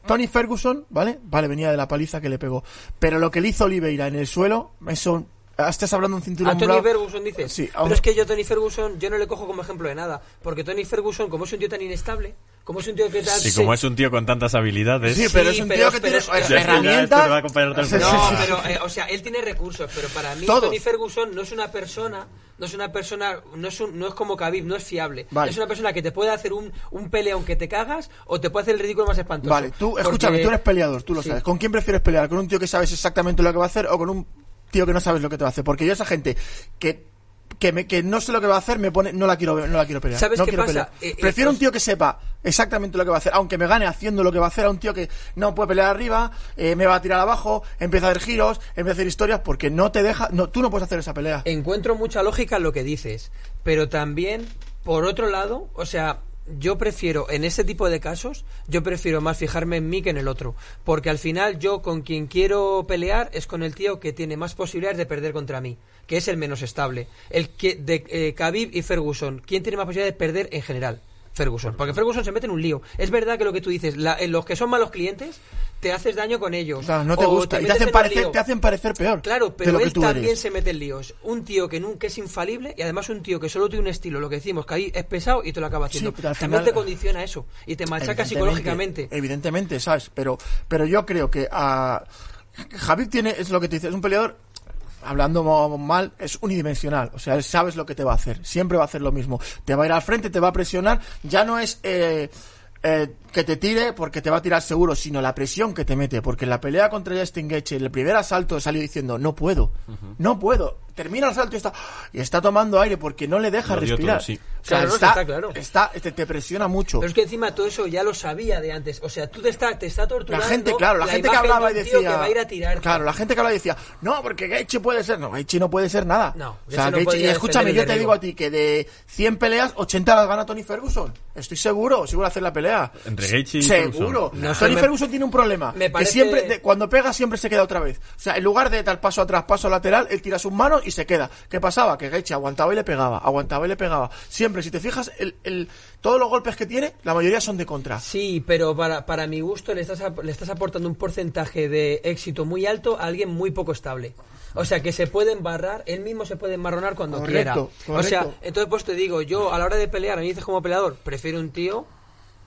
Tony Ferguson, ¿vale? Vale, venía de la paliza que le pegó. Pero lo que le hizo Oliveira en el suelo, eso... Estás hablando de un cinturón A Tony. Ferguson dices. Sí, pero es que yo Tony Ferguson yo no le cojo como ejemplo de nada, porque Tony Ferguson como es un tío tan inestable, como es un tío que tal y como es un tío con tantas habilidades. Sí, pero Sí, es un pero- tío que pero tiene es- Ya es que ya herramientas. va a Sí, sí. No, sí, sí. pero eh, o sea, él tiene recursos, pero para mí Todos. Tony Ferguson no es una persona, no es una persona, no es un- no es como Khabib, no es fiable. Vale. Es una persona que te puede hacer un un peleón que te cagas o te puede hacer el ridículo más espantoso. Vale, tú, Porque- escúchame, tú eres peleador, tú lo Sí. sabes. ¿Con quién prefieres pelear? ¿Con un tío que sabes exactamente lo que va a hacer o con un tío que no sabes lo que te va a hacer? Porque yo esa gente que que, me, que no sé lo que va a hacer me pone no la quiero ver- no la quiero pelear. ¿Sabes no qué quiero pasa? pelear. Eh, eh, Prefiero un os- tío que sepa exactamente lo que va a hacer, aunque me gane haciendo lo que va a hacer a un tío que no puede pelear arriba, eh, me va a tirar abajo, empieza a hacer giros, empieza a hacer historias porque no te deja, no, tú no puedes hacer esa pelea. Encuentro mucha lógica en lo que dices, pero también, por otro lado, o sea, yo prefiero, en este tipo de casos, yo prefiero más fijarme en mí que en el otro. Porque al final yo con quien quiero pelear es con el tío que tiene más posibilidades de perder contra mí, que es el menos estable. El que de eh, Khabib y Ferguson, ¿quién tiene más posibilidades de perder en general? Ferguson, porque Ferguson se mete en un lío. Es verdad que lo que tú dices, la- en los que son malos clientes, te haces daño con ellos. Claro, no te o gusta y te hacen, parecer, te hacen parecer peor. Claro, pero él también eres. se mete en líos. Un tío que nunca es infalible y además un tío que solo tiene un estilo, lo que decimos, que ahí es pesado y te lo acaba haciendo. Sí, pero al también te condiciona eso y te machaca psicológicamente. Evidentemente, ¿sabes? Pero, pero yo creo que a Javid tiene, es lo que te dice, es un peleador, hablando mal, es unidimensional. O sea, sabes lo que te va a hacer. Siempre va a hacer lo mismo. Te va a ir al frente, te va a presionar. Ya no es... Eh, eh, que te tire porque te va a tirar seguro, sino la presión que te mete. Porque en la pelea contra Justin Gaethje, el primer asalto salió diciendo, no puedo, no puedo. Termina el asalto y está, y está tomando aire porque no le deja Lo respirar. todo, sí. O sea, Claro, no, está, está claro. está- te, te presiona mucho. Pero es que encima todo eso ya lo sabía de antes. O sea, tú te está, te está La torturando. gente, claro, la, gente que hablaba y de un tío decía. que va a ir a tirar. Claro, la gente que hablaba y decía, no, porque Gaethje puede ser. No, Gaethje no puede ser nada. No, o sea, no Gaethje- y escúchame, yo te derribo. digo a ti que de 100 peleas, 80 las gana Tony Ferguson. Estoy seguro, seguro hacer la pelea. Entre Gaethje y Seguro. Ferguson. No sé, Tony me- Ferguson tiene un problema. me Que parece- siempre, de- cuando pega, siempre se queda otra vez. O sea, en lugar de dar paso atrás, paso lateral, él tira sus manos y se queda. ¿Qué pasaba? Que Gaethje aguantaba y le pegaba, aguantaba y le pegaba. Siempre, si te fijas, el, el- todos los golpes que tiene, la mayoría son de contra. Sí, pero para, para mi gusto le estás, ap- le estás aportando un porcentaje de éxito muy alto a alguien muy poco estable. O sea, que se puede embarrar, él mismo se puede embarronar cuando Correcto, quiera. O sea, correcto. entonces pues te digo, yo a la hora de pelear, a mí dices como peleador, prefiero un tío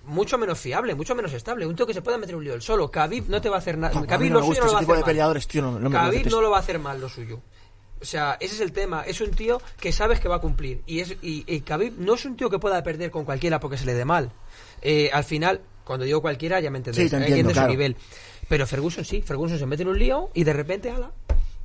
mucho menos fiable, mucho menos estable, un tío que se pueda meter un lío él solo. Khabib no te va a hacer nada. Mí Khabib no lo suyo no lo va a tipo hacer de mal. peleadores, tío. No, no Khabib no lo va a hacer mal lo suyo. O sea, ese es el tema. Es un tío que sabes que va a cumplir. Y, es, y, y Khabib no es un tío que pueda perder con cualquiera porque se le dé mal. Eh, al final, cuando digo cualquiera, ya me entendéis. Sí, Hay entiendo, su claro. nivel. Pero Ferguson sí. Ferguson se mete en un lío y de repente, ala.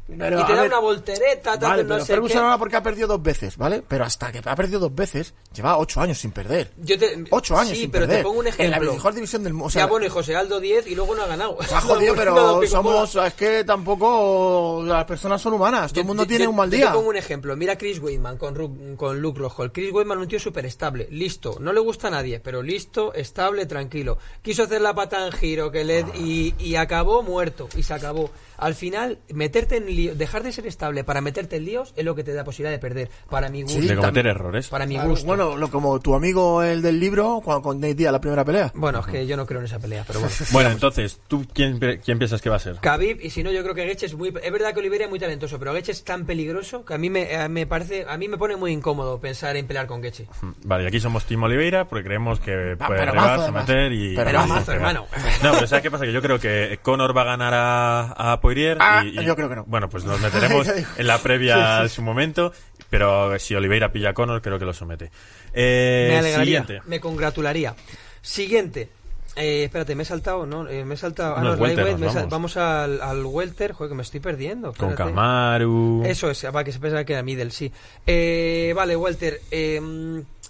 Pero, y te da ver, una voltereta, te Vale, no pero sé Ferguson ahora porque ha perdido dos veces, ¿vale? Pero hasta que ha perdido dos veces, lleva ocho años sin perder. Yo te- Ocho años sí, sin pero perder. te pongo un En ejemplo. la mejor división del mundo. O sea, ya, bueno, y José Aldo 10 y luego no ha ganado. ha jodido, pero somos... Es que tampoco... Las personas son humanas. Todo el Yo- mundo yo- tiene yo- un mal yo día. Te pongo un ejemplo. Mira Chris Weidman con, Ru- con Luke Rockhold. Chris Weidman un tío súper estable, listo. No le gusta a nadie, pero listo, estable, tranquilo. Quiso hacer la pata en giro que le, y, y acabó muerto. Y se acabó. Al final, meterte en líos, dejar de ser estable para meterte en líos es lo que te da posibilidad de perder. Para mi gusto. Sí, De cometer también. errores. Para mi gusto. Bueno, lo, como tu amigo el del libro, cuando con Nate Diaz, la primera pelea. Bueno, es que yo no creo en esa pelea, pero bueno. Bueno, entonces, ¿tú quién, quién piensas que va a ser? Khabib, y si no, yo creo que Getch es muy... Es verdad que Oliveira es muy talentoso, pero Getch es tan peligroso que a mí me, me parece... A mí me pone muy incómodo pensar en pelear con Getch. Vale, y aquí somos Team Oliveira porque creemos que Ah, puede pero arribar, mazo, someter y... Pero mazo, pegar. hermano. No, pero ¿sabes qué pasa? Que yo creo que Conor va a ganar a, a Poirier Ah, y, y- yo creo que no. Bueno, pues nos meteremos en la previa de su momento, pero si Oliveira pilla a Conor, creo que lo somete. Eh, me alegraría, Siguiente. me congratularía. Siguiente. Eh, espérate, me he saltado, ¿no? Eh, me he saltado... Ah, no, welter, sal- vamos. al, al welter. Joder, que me estoy perdiendo. Con. Kamaru... Eso es, para que se pensara que era middle, sí. Eh, vale, Walter. eh,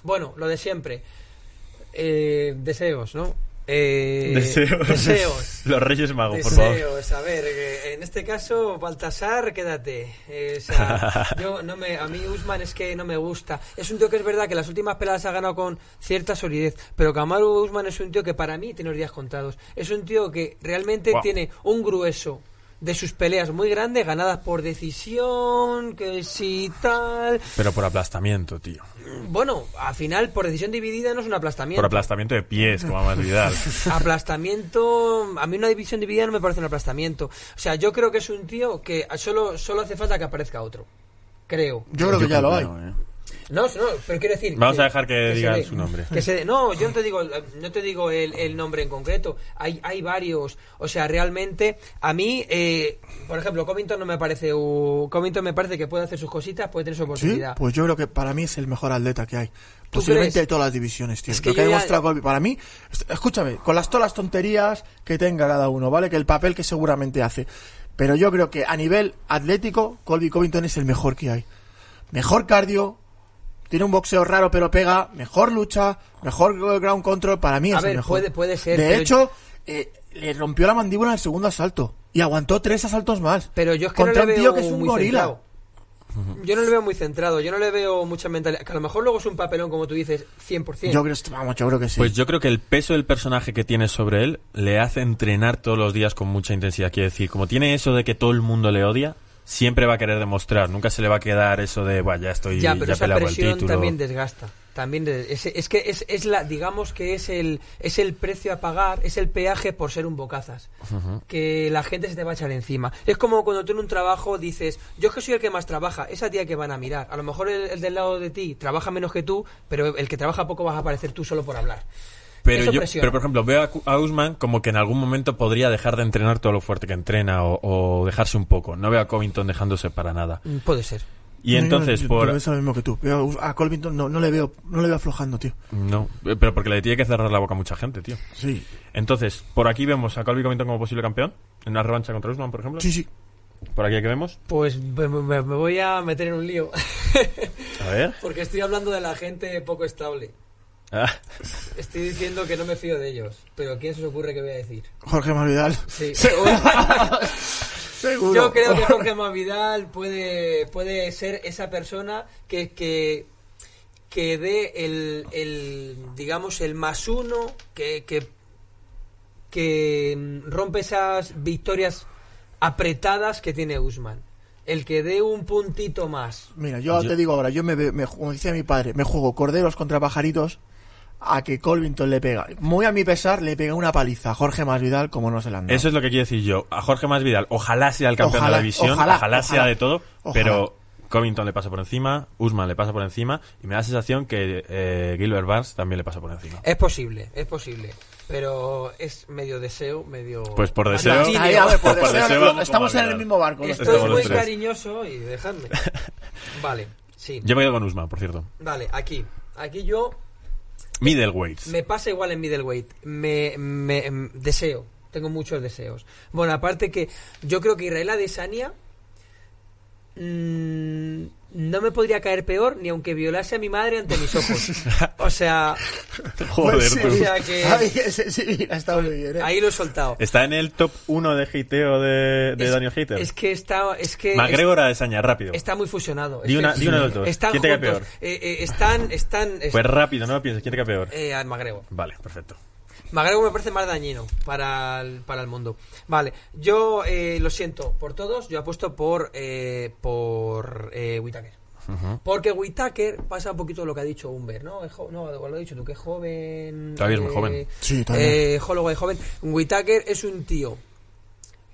bueno, lo de siempre. Eh, deseos, ¿no? Eh, Deseos. Deseos. Los Reyes Magos, por favor. Deseos, a ver, eh, en este caso, Baltasar, quédate. Eh, o sea, yo no me, a mí Usman es que no me gusta. Es un tío que es verdad que las últimas peladas ha ganado con cierta solidez, pero Kamaru Usman es un tío que para mí tiene los días contados. Es un tío que realmente tiene un grueso de sus peleas muy grandes, ganadas por decisión, que si tal. Pero por aplastamiento, tío. Bueno, al final, por decisión dividida no es un aplastamiento. Por aplastamiento de pies, como más Vidal. Aplastamiento, a mí una división dividida no me parece un aplastamiento. O sea, yo creo que es un tío que solo, solo hace falta que aparezca otro. Creo. Yo creo que ya lo hay. Eh. No, no, pero quiero decir. Vamos a dejar que digan dé- su nombre. que se no, yo no te digo, no te digo el, el nombre en concreto. Hay, hay varios. O sea, realmente, a mí, eh, por ejemplo, Covington no me parece. un- Covington me parece que puede hacer sus cositas, puede tener su Sí, oportunidad. pues yo creo que para mí es el mejor atleta que hay. Posiblemente de todas las divisiones, tío. Es que Lo que ha demostrado Colby. Para mí, escúchame, con las todas las tonterías que tenga cada uno, ¿vale? Que el papel que seguramente hace. Pero yo creo que a nivel atlético, Colby Covington es el mejor que hay. Mejor cardio, tiene un boxeo raro pero pega, mejor lucha, mejor ground control, para mí A es ver, el mejor. puede- puede ser, De hecho, eh, le rompió la mandíbula en el segundo asalto y aguantó tres asaltos más. Pero yo es que contra no le un veo tío que es un muy gorila. centrado. Yo no le veo muy centrado, yo no le veo mucha mentalidad. Que a lo mejor luego es un papelón, como tú dices, 100%. Yo creo, vamos, yo creo que sí. Pues yo creo que el peso del personaje que tiene sobre él le hace entrenar todos los días con mucha intensidad. Quiero decir, como tiene eso de que todo el mundo le odia, siempre va a querer demostrar. Nunca se le va a quedar eso de, "Buah, ya estoy, ya, ya, pero he esa el presión título. también desgasta. También es, es que es, es la, digamos que es el, es el precio a pagar, es el peaje por ser un bocazas. Que la gente se te va a echar encima. Es como cuando tú en un trabajo dices, yo es que soy el que más trabaja, esa tía que van a mirar. A lo mejor el, el del lado de ti trabaja menos que tú, pero el que trabaja poco vas a aparecer tú solo por hablar. Pero, yo, presiona. pero por ejemplo, veo a, Usman como que en algún momento podría dejar de entrenar todo lo fuerte que entrena o, o dejarse un poco. No veo a Covington dejándose para nada. Mm, Puede ser. Y entonces, yo, por... pienso lo mismo que tú. Veo a Colvington no, no le veo no le veo aflojando, tío. No, pero porque le tiene que cerrar la boca a mucha gente, tío. Sí. Entonces, por aquí vemos a Colby Covington como posible campeón. En una revancha contra Usman, por ejemplo. Sí, sí. Por aquí que vemos. Pues me, me- me voy a meter en un lío. A ver. Porque estoy hablando de la gente poco estable. Ah, Estoy diciendo que no me fío de ellos. Pero ¿quién se os ocurre que voy a decir? Jorge Masvidal. Sí. Seguro. Yo creo que Jorge Masvidal puede, puede ser esa persona que, que, que dé el, el, digamos, el más uno, que, que, que mm, rompe esas victorias apretadas que tiene Usman. El que dé un puntito más. Mira, yo, Yo- te digo ahora, yo me, ve- me como decía mi padre, me juego corderos contra pajaritos a que Colvington le pega. Muy a mi pesar, le pega una paliza a Jorge Masvidal como no se la han dado. eso es lo que quiero decir yo. A Jorge Masvidal, ojalá sea el campeón Ojalá, de la división, ojalá, ojalá, sea ojalá. de todo, Ojalá. pero Covington le pasa por encima, Usman le pasa por encima, y me da la sensación que eh, Gilbert Barnes también le pasa por encima. Es posible, es posible. Pero es medio deseo, medio... Pues por deseo- ahí, ver, por Por deseo, estamos en el mismo barco. Esto Estamos es muy tres. cariñoso y dejadme. Vale, sí. Yo me quedo con Usman, por cierto. Vale, aquí. Aquí yo Middleweights. me pasa igual en middleweight. Me, me- em, deseo. Tengo muchos deseos. Bueno, aparte que yo creo que Israel Adesanya mm, no me podría caer peor ni aunque violase a mi madre ante mis ojos. O sea, Joder, Pues sí. tú. o sea que Ay, ese sí, ha estado muy bien, ¿eh? ahí lo he soltado. Está en el top 1 de hateo de, de Es- Daniel Hater. Es que está, es que McGregor a Desaña, rápido. está muy fusionado. Di Es una- di uno de los dos. Están ¿Quién te cae juntos. peor? Eh, eh, están, están, Pues rápido, no lo pienses. ¿Quién te cae peor? eh, a McGregor. Vale, perfecto. McGregor me parece más dañino para el, para el mundo. Vale, yo eh, lo siento por todos, yo apuesto por eh, por eh, Whittaker. Porque Whittaker pasa un poquito lo que ha dicho Humber, ¿no? Es no, lo has dicho tú, que es joven. Todavía es muy joven. Sí, todavía. Eh, Holloway joven. Whittaker es un tío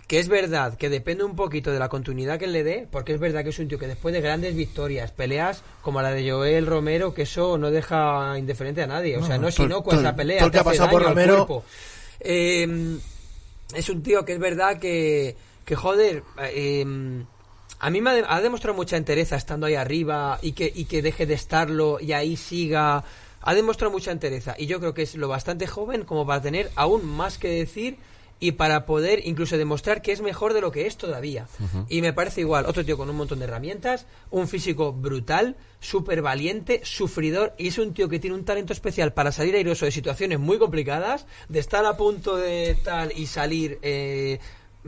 que es verdad que depende un poquito de la continuidad que le dé, porque es verdad que es un tío que después de grandes victorias, peleas como la de Joel Romero, que eso no deja indiferente a nadie, o sea, No, no todo- inocua todo- esa pelea, te que ha hace pasado por al Romero- cuerpo. Eh, es un tío que es verdad que, que joder, eh, a mí me ha, de- ha demostrado mucha entereza estando ahí arriba y que, y que deje de estarlo y ahí siga. Ha demostrado mucha entereza y yo creo que es lo bastante joven como para tener aún más que decir y para poder incluso demostrar que es mejor de lo que es todavía. Y me parece igual, otro tío con un montón de herramientas, un físico brutal, súper valiente, sufridor, y es un tío que tiene un talento especial para salir airoso de situaciones muy complicadas, de estar a punto de tal y salir eh,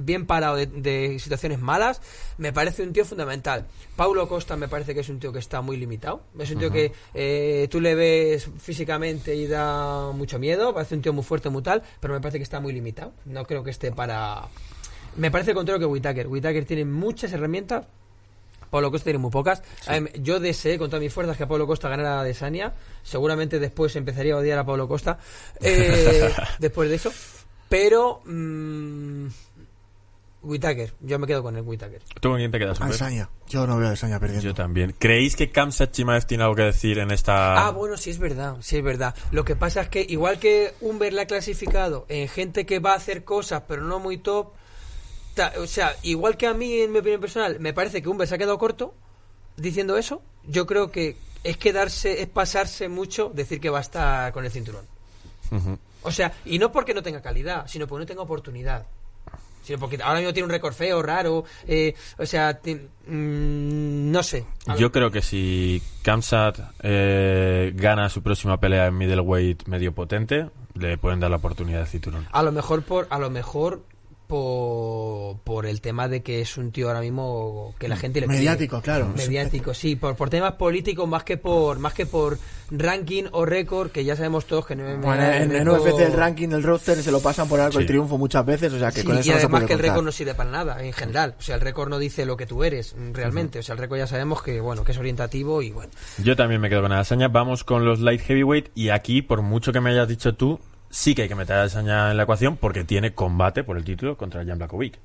bien parado de, de situaciones malas, me parece un tío fundamental. Paulo Costa me parece que es un tío que está muy limitado. Es un tío que eh, tú le ves físicamente y da mucho miedo, parece un tío muy fuerte, muy tal, pero me parece que está muy limitado. No creo que esté para... Me parece el contrario que Whitaker. Whitaker tiene muchas herramientas, Pablo Costa tiene muy pocas. A mí, yo deseé con todas mis fuerzas que Pablo Costa ganara de Sania. Seguramente después empezaría a odiar a Pablo Costa. eh, después de eso. Pero. Mmm, Whitaker. Yo me quedo con el Whitaker. ¿Tú con quién te quedas? Adesanya. Yo no veo a Adesanya perdiendo. Yo también. ¿Creéis que Kamsat Chimaev tiene algo que decir en esta...? Ah, bueno, sí es verdad, sí es verdad. Lo que pasa es que igual que Humber la ha clasificado en gente que va a hacer cosas pero no muy top, ta- o sea, igual que a mí en mi opinión personal, me parece que Humber se ha quedado corto diciendo eso. Yo creo que es quedarse, es pasarse mucho decir que va a estar con el cinturón. O sea, y no porque no tenga calidad, sino porque no tenga oportunidad. Porque ahora mismo tiene un récord feo, raro. eh, o sea, mm, no sé. Yo creo que si Kamsat eh, gana su próxima pelea en middleweight medio potente, le pueden dar la oportunidad de cinturón. A lo mejor por, a lo mejor por, por el tema de que es un tío ahora mismo que la gente le pide. Mediático, claro. Mediático, sí, por, por temas políticos más que por más que por ranking o récord, que ya sabemos todos que no Bueno, en, en UFC el ranking del roster se lo pasan por arco Sí. el triunfo muchas veces, o sea que Sí, con y eso no se además puede que el récord no sirve para nada en general. O sea, el récord no dice lo que tú eres mm, realmente. O sea, el récord ya sabemos que bueno que es orientativo y bueno. Yo también me quedo con Adesanya. Vamos con los light heavyweight y aquí, por mucho que me hayas dicho tú, sí que hay que meter a Adesanya en la ecuación porque tiene combate por el título contra Jan Blakovic.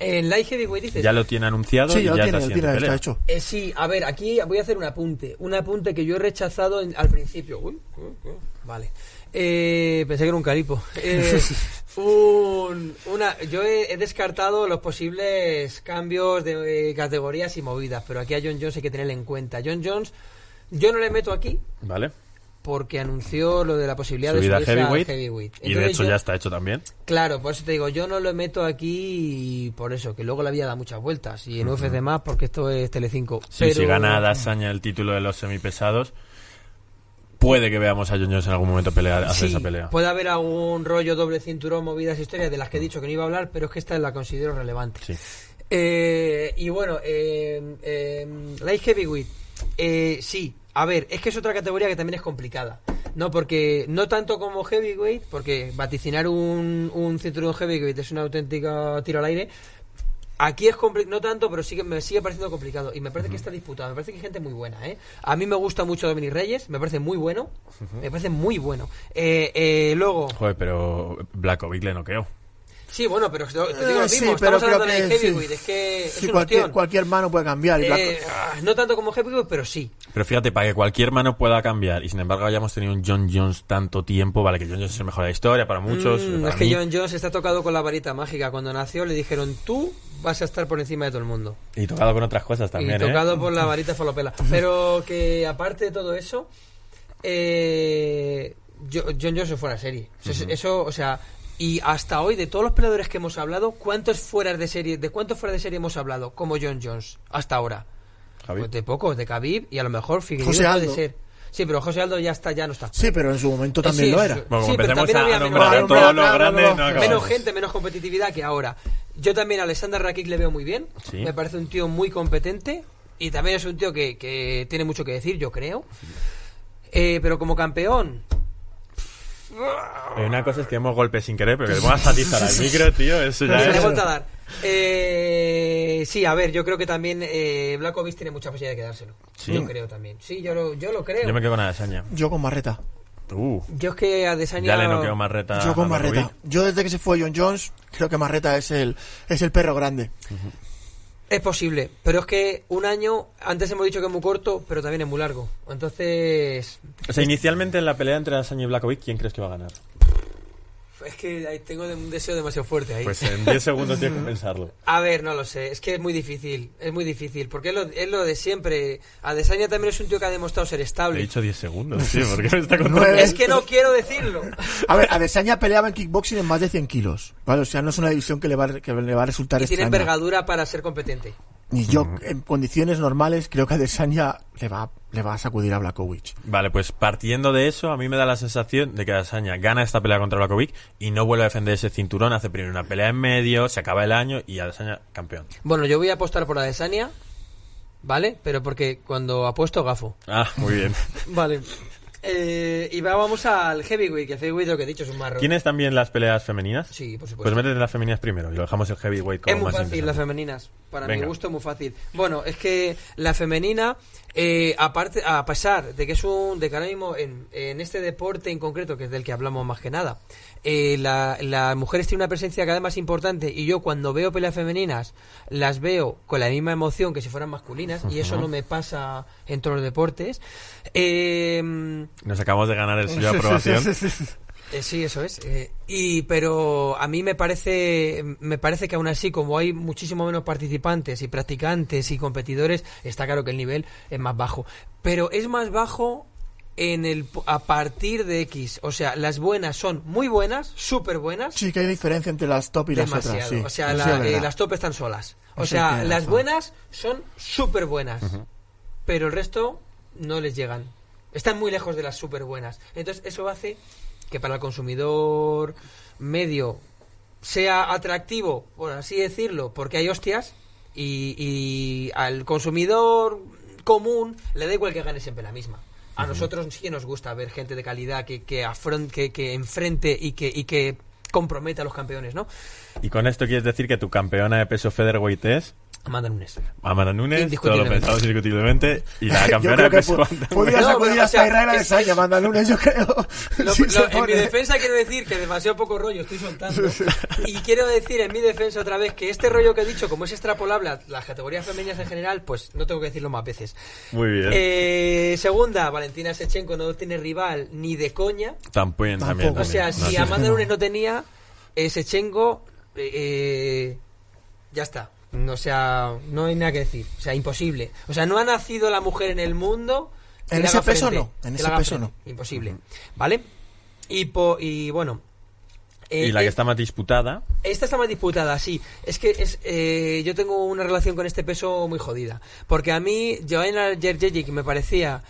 En light heavyweight dices. Ya lo tiene anunciado Sí, y ya ya tiene, pelea. está hecho. Eh, sí, a ver, aquí voy a hacer un apunte. Un apunte que yo he rechazado en- al principio. Uy, uy, uy, vale. Eh, pensé que era un calipo. Eh, un- una, yo he, he descartado los posibles cambios de eh, categorías y movidas, pero aquí a John Jones hay que tenerle en cuenta. John Jones, yo no le meto aquí ¿Vale? Porque anunció lo de la posibilidad Subida de subirse al heavyweight. heavyweight. Y de hecho yo- ya está hecho también. Claro, por eso te digo, yo no lo meto aquí por eso, que luego la vida da muchas vueltas. Y en UFC más, porque esto es Telecinco. Sí, Pero- Si gana Dasaña el título de los semipesados, puede que veamos a John Jones en algún momento pelear, hacer Sí, esa pelea. puede haber algún rollo doble cinturón, movidas, historias de las que he dicho que no iba a hablar, pero es que esta la considero relevante. Sí. Eh, y bueno, eh, eh, Light Heavyweight, eh, sí, a ver, es que es otra categoría que también es complicada. No, porque no tanto como Heavyweight, porque vaticinar un, un cinturón Heavyweight es una auténtica tiro al aire. Aquí es no tanto, pero sí que me sigue pareciendo complicado. Y me parece que está disputado. Me parece que hay gente muy buena, ¿eh? A mí me gusta mucho Dominic Reyes, me parece muy bueno. Me parece muy bueno. Eh, eh, luego, Joder, pero Blackovic le noqueó. Sí, bueno, pero te digo lo Eh, sí, mismo. pero Estamos hablando creo de que Heavyweight, sí. es que es Sí, una cualquier, mano puede cambiar. y Eh, ah, no tanto como Heavyweight, pero sí. Pero fíjate, para que cualquier mano pueda cambiar y sin embargo hayamos tenido un John Jones tanto tiempo, vale, que John Jones es el mejor de la historia para muchos. Mm, para es que John Jones está tocado con la varita mágica. Cuando nació le dijeron, tú vas a estar por encima de todo el mundo. Y tocado con otras cosas también, y ¿eh? tocado por la varita falopela. Pero que aparte de todo eso, eh, John Jones se fue a la serie. Eso, o sea, y hasta hoy, de todos los peleadores que hemos hablado, ¿cuántos fueras de serie, de cuántos fuera de serie hemos hablado como John Jones hasta ahora? Pues de pocos, de Khabib y a lo mejor Figueiredo José puede Aldo. ser. Sí, pero José Aldo ya está, ya no está. Sí, pero en su momento Eh, también sí, lo era. Bueno, Sí, pero empecemos también a había menos- no gente, menos competitividad que ahora. Yo también a Alexander Rakik le veo muy bien. Sí. Me parece un tío muy competente. Y también es un tío que, que tiene mucho que decir, yo creo. Eh, pero como campeón, Una cosa es que demos golpes sin querer, pero que le pongas a tizar al micro, tío, eso ya es... vuelto a dar. Eh, sí, a ver, yo creo que también eh, Blackovic tiene mucha posibilidad de quedárselo. Sí. Yo creo también. Sí, yo lo, yo lo creo. Yo me quedo con Adesanya. Yo con Marreta. Uh, Yo es que a Desanya... ya le noqueo Marreta. Yo con Marreta. Yo desde que se fue John Jones, creo que Marreta es el, es el perro grande. Es posible, pero es que un año, antes hemos dicho que es muy corto, pero también es muy largo. Entonces, O sea, inicialmente en la pelea entre Adesanya y Blackovic, ¿quién crees que va a ganar? Es que ahí tengo un deseo demasiado fuerte ahí. Pues en 10 segundos tienes que pensarlo. A ver, no lo sé, es que es muy difícil, es muy difícil, porque es lo, es lo de siempre. Adesanya también es un tío que ha demostrado ser He estable. dicho 10 segundos, tío, ¿por qué me está contando? Es que no quiero decirlo. A ver, Adesanya peleaba en kickboxing en más de 100 kilos. ¿vale? O sea, no es una división que le va, a- que le va a resultar Y tiene extraña. envergadura para ser competente. Y yo, en condiciones normales, creo que Adesanya le va, le va a sacudir a Blackovic. Vale, pues partiendo de eso, a mí me da la sensación de que Adesanya gana esta pelea contra Blackovic y no vuelve a defender ese cinturón, hace primero una pelea en medio, se acaba el año y Adesanya campeón. Bueno, yo voy a apostar por Adesanya, ¿vale? Pero porque cuando apuesto gafo. Ah, muy bien. Vale. Eh, y va- vamos al heavyweight, que el heavyweight lo que he dicho es un marrón. ¿Tienes también las peleas femeninas? Sí, por supuesto. Pues métete en las femeninas primero y lo dejamos el heavyweight como Es muy más fácil las femeninas. Para mi gusto muy fácil. Bueno, es que la femenina, eh, aparte, a pesar de que es un, de que ahora mismo en, en este deporte en concreto, que es del que hablamos más que nada, eh, la- las mujeres tienen una presencia cada vez más importante y yo cuando veo peleas femeninas las veo con la misma emoción que si fueran masculinas y eso no me pasa en todos los deportes. Eh, Nos acabamos de ganar el sello de aprobación. eh, sí, eso es. Eh, y pero a mí me parece me parece que aún así como hay muchísimo menos participantes y practicantes y competidores, está claro que el nivel es más bajo, pero es más bajo en el a partir de X, o sea, las buenas son muy buenas, súper buenas, Sí, que hay diferencia entre las top y las otras. Sí. O sea, la- eh, las top están solas. O Eso sea, las razón. buenas son súper buenas, pero el resto no les llegan. Están muy lejos de las súper buenas. Entonces, eso hace que para el consumidor medio sea atractivo, por así decirlo, porque hay hostias, y, y al consumidor común le da igual que gane siempre la misma. A nosotros sí que nos gusta ver gente de calidad que, que, afron- que, que enfrente y que, y que comprometa a los campeones, ¿no? Y con esto quieres decir que tu campeona de peso featherweight es... Amanda Nunes. Amanda Nunes, todo lo pensamos indiscutiblemente. Y la campeona que po- cuánto. podrías No, acudir pero, o hasta sea, Israel a es- Desaña, Amanda Nunes, yo creo. Lo- Si lo- se en mi defensa quiero decir que demasiado poco rollo estoy soltando. Y quiero decir en mi defensa otra vez que este rollo que he dicho, como es extrapolable a las categorías femeninas en general, pues no tengo que decirlo más veces. Muy bien. Eh, segunda, Valentina Sechenko no tiene rival ni de coña. También, también, Tampoco. O sea, también. Si Amanda no. Nunes no tenía, eh, Sechenko, eh, ya está. O sea, no hay nada que decir. O sea, imposible. O sea, no ha nacido la mujer en el mundo. que En le ese haga peso frente, no, en ese peso frente. no. Imposible. ¿Vale? Y, po- y bueno. eh, Y la eh, que está más disputada. esta está más disputada, sí. Es que es, eh, yo tengo una relación con este peso muy jodida. Porque a mí, Joanna Jędrzejczyk me parecía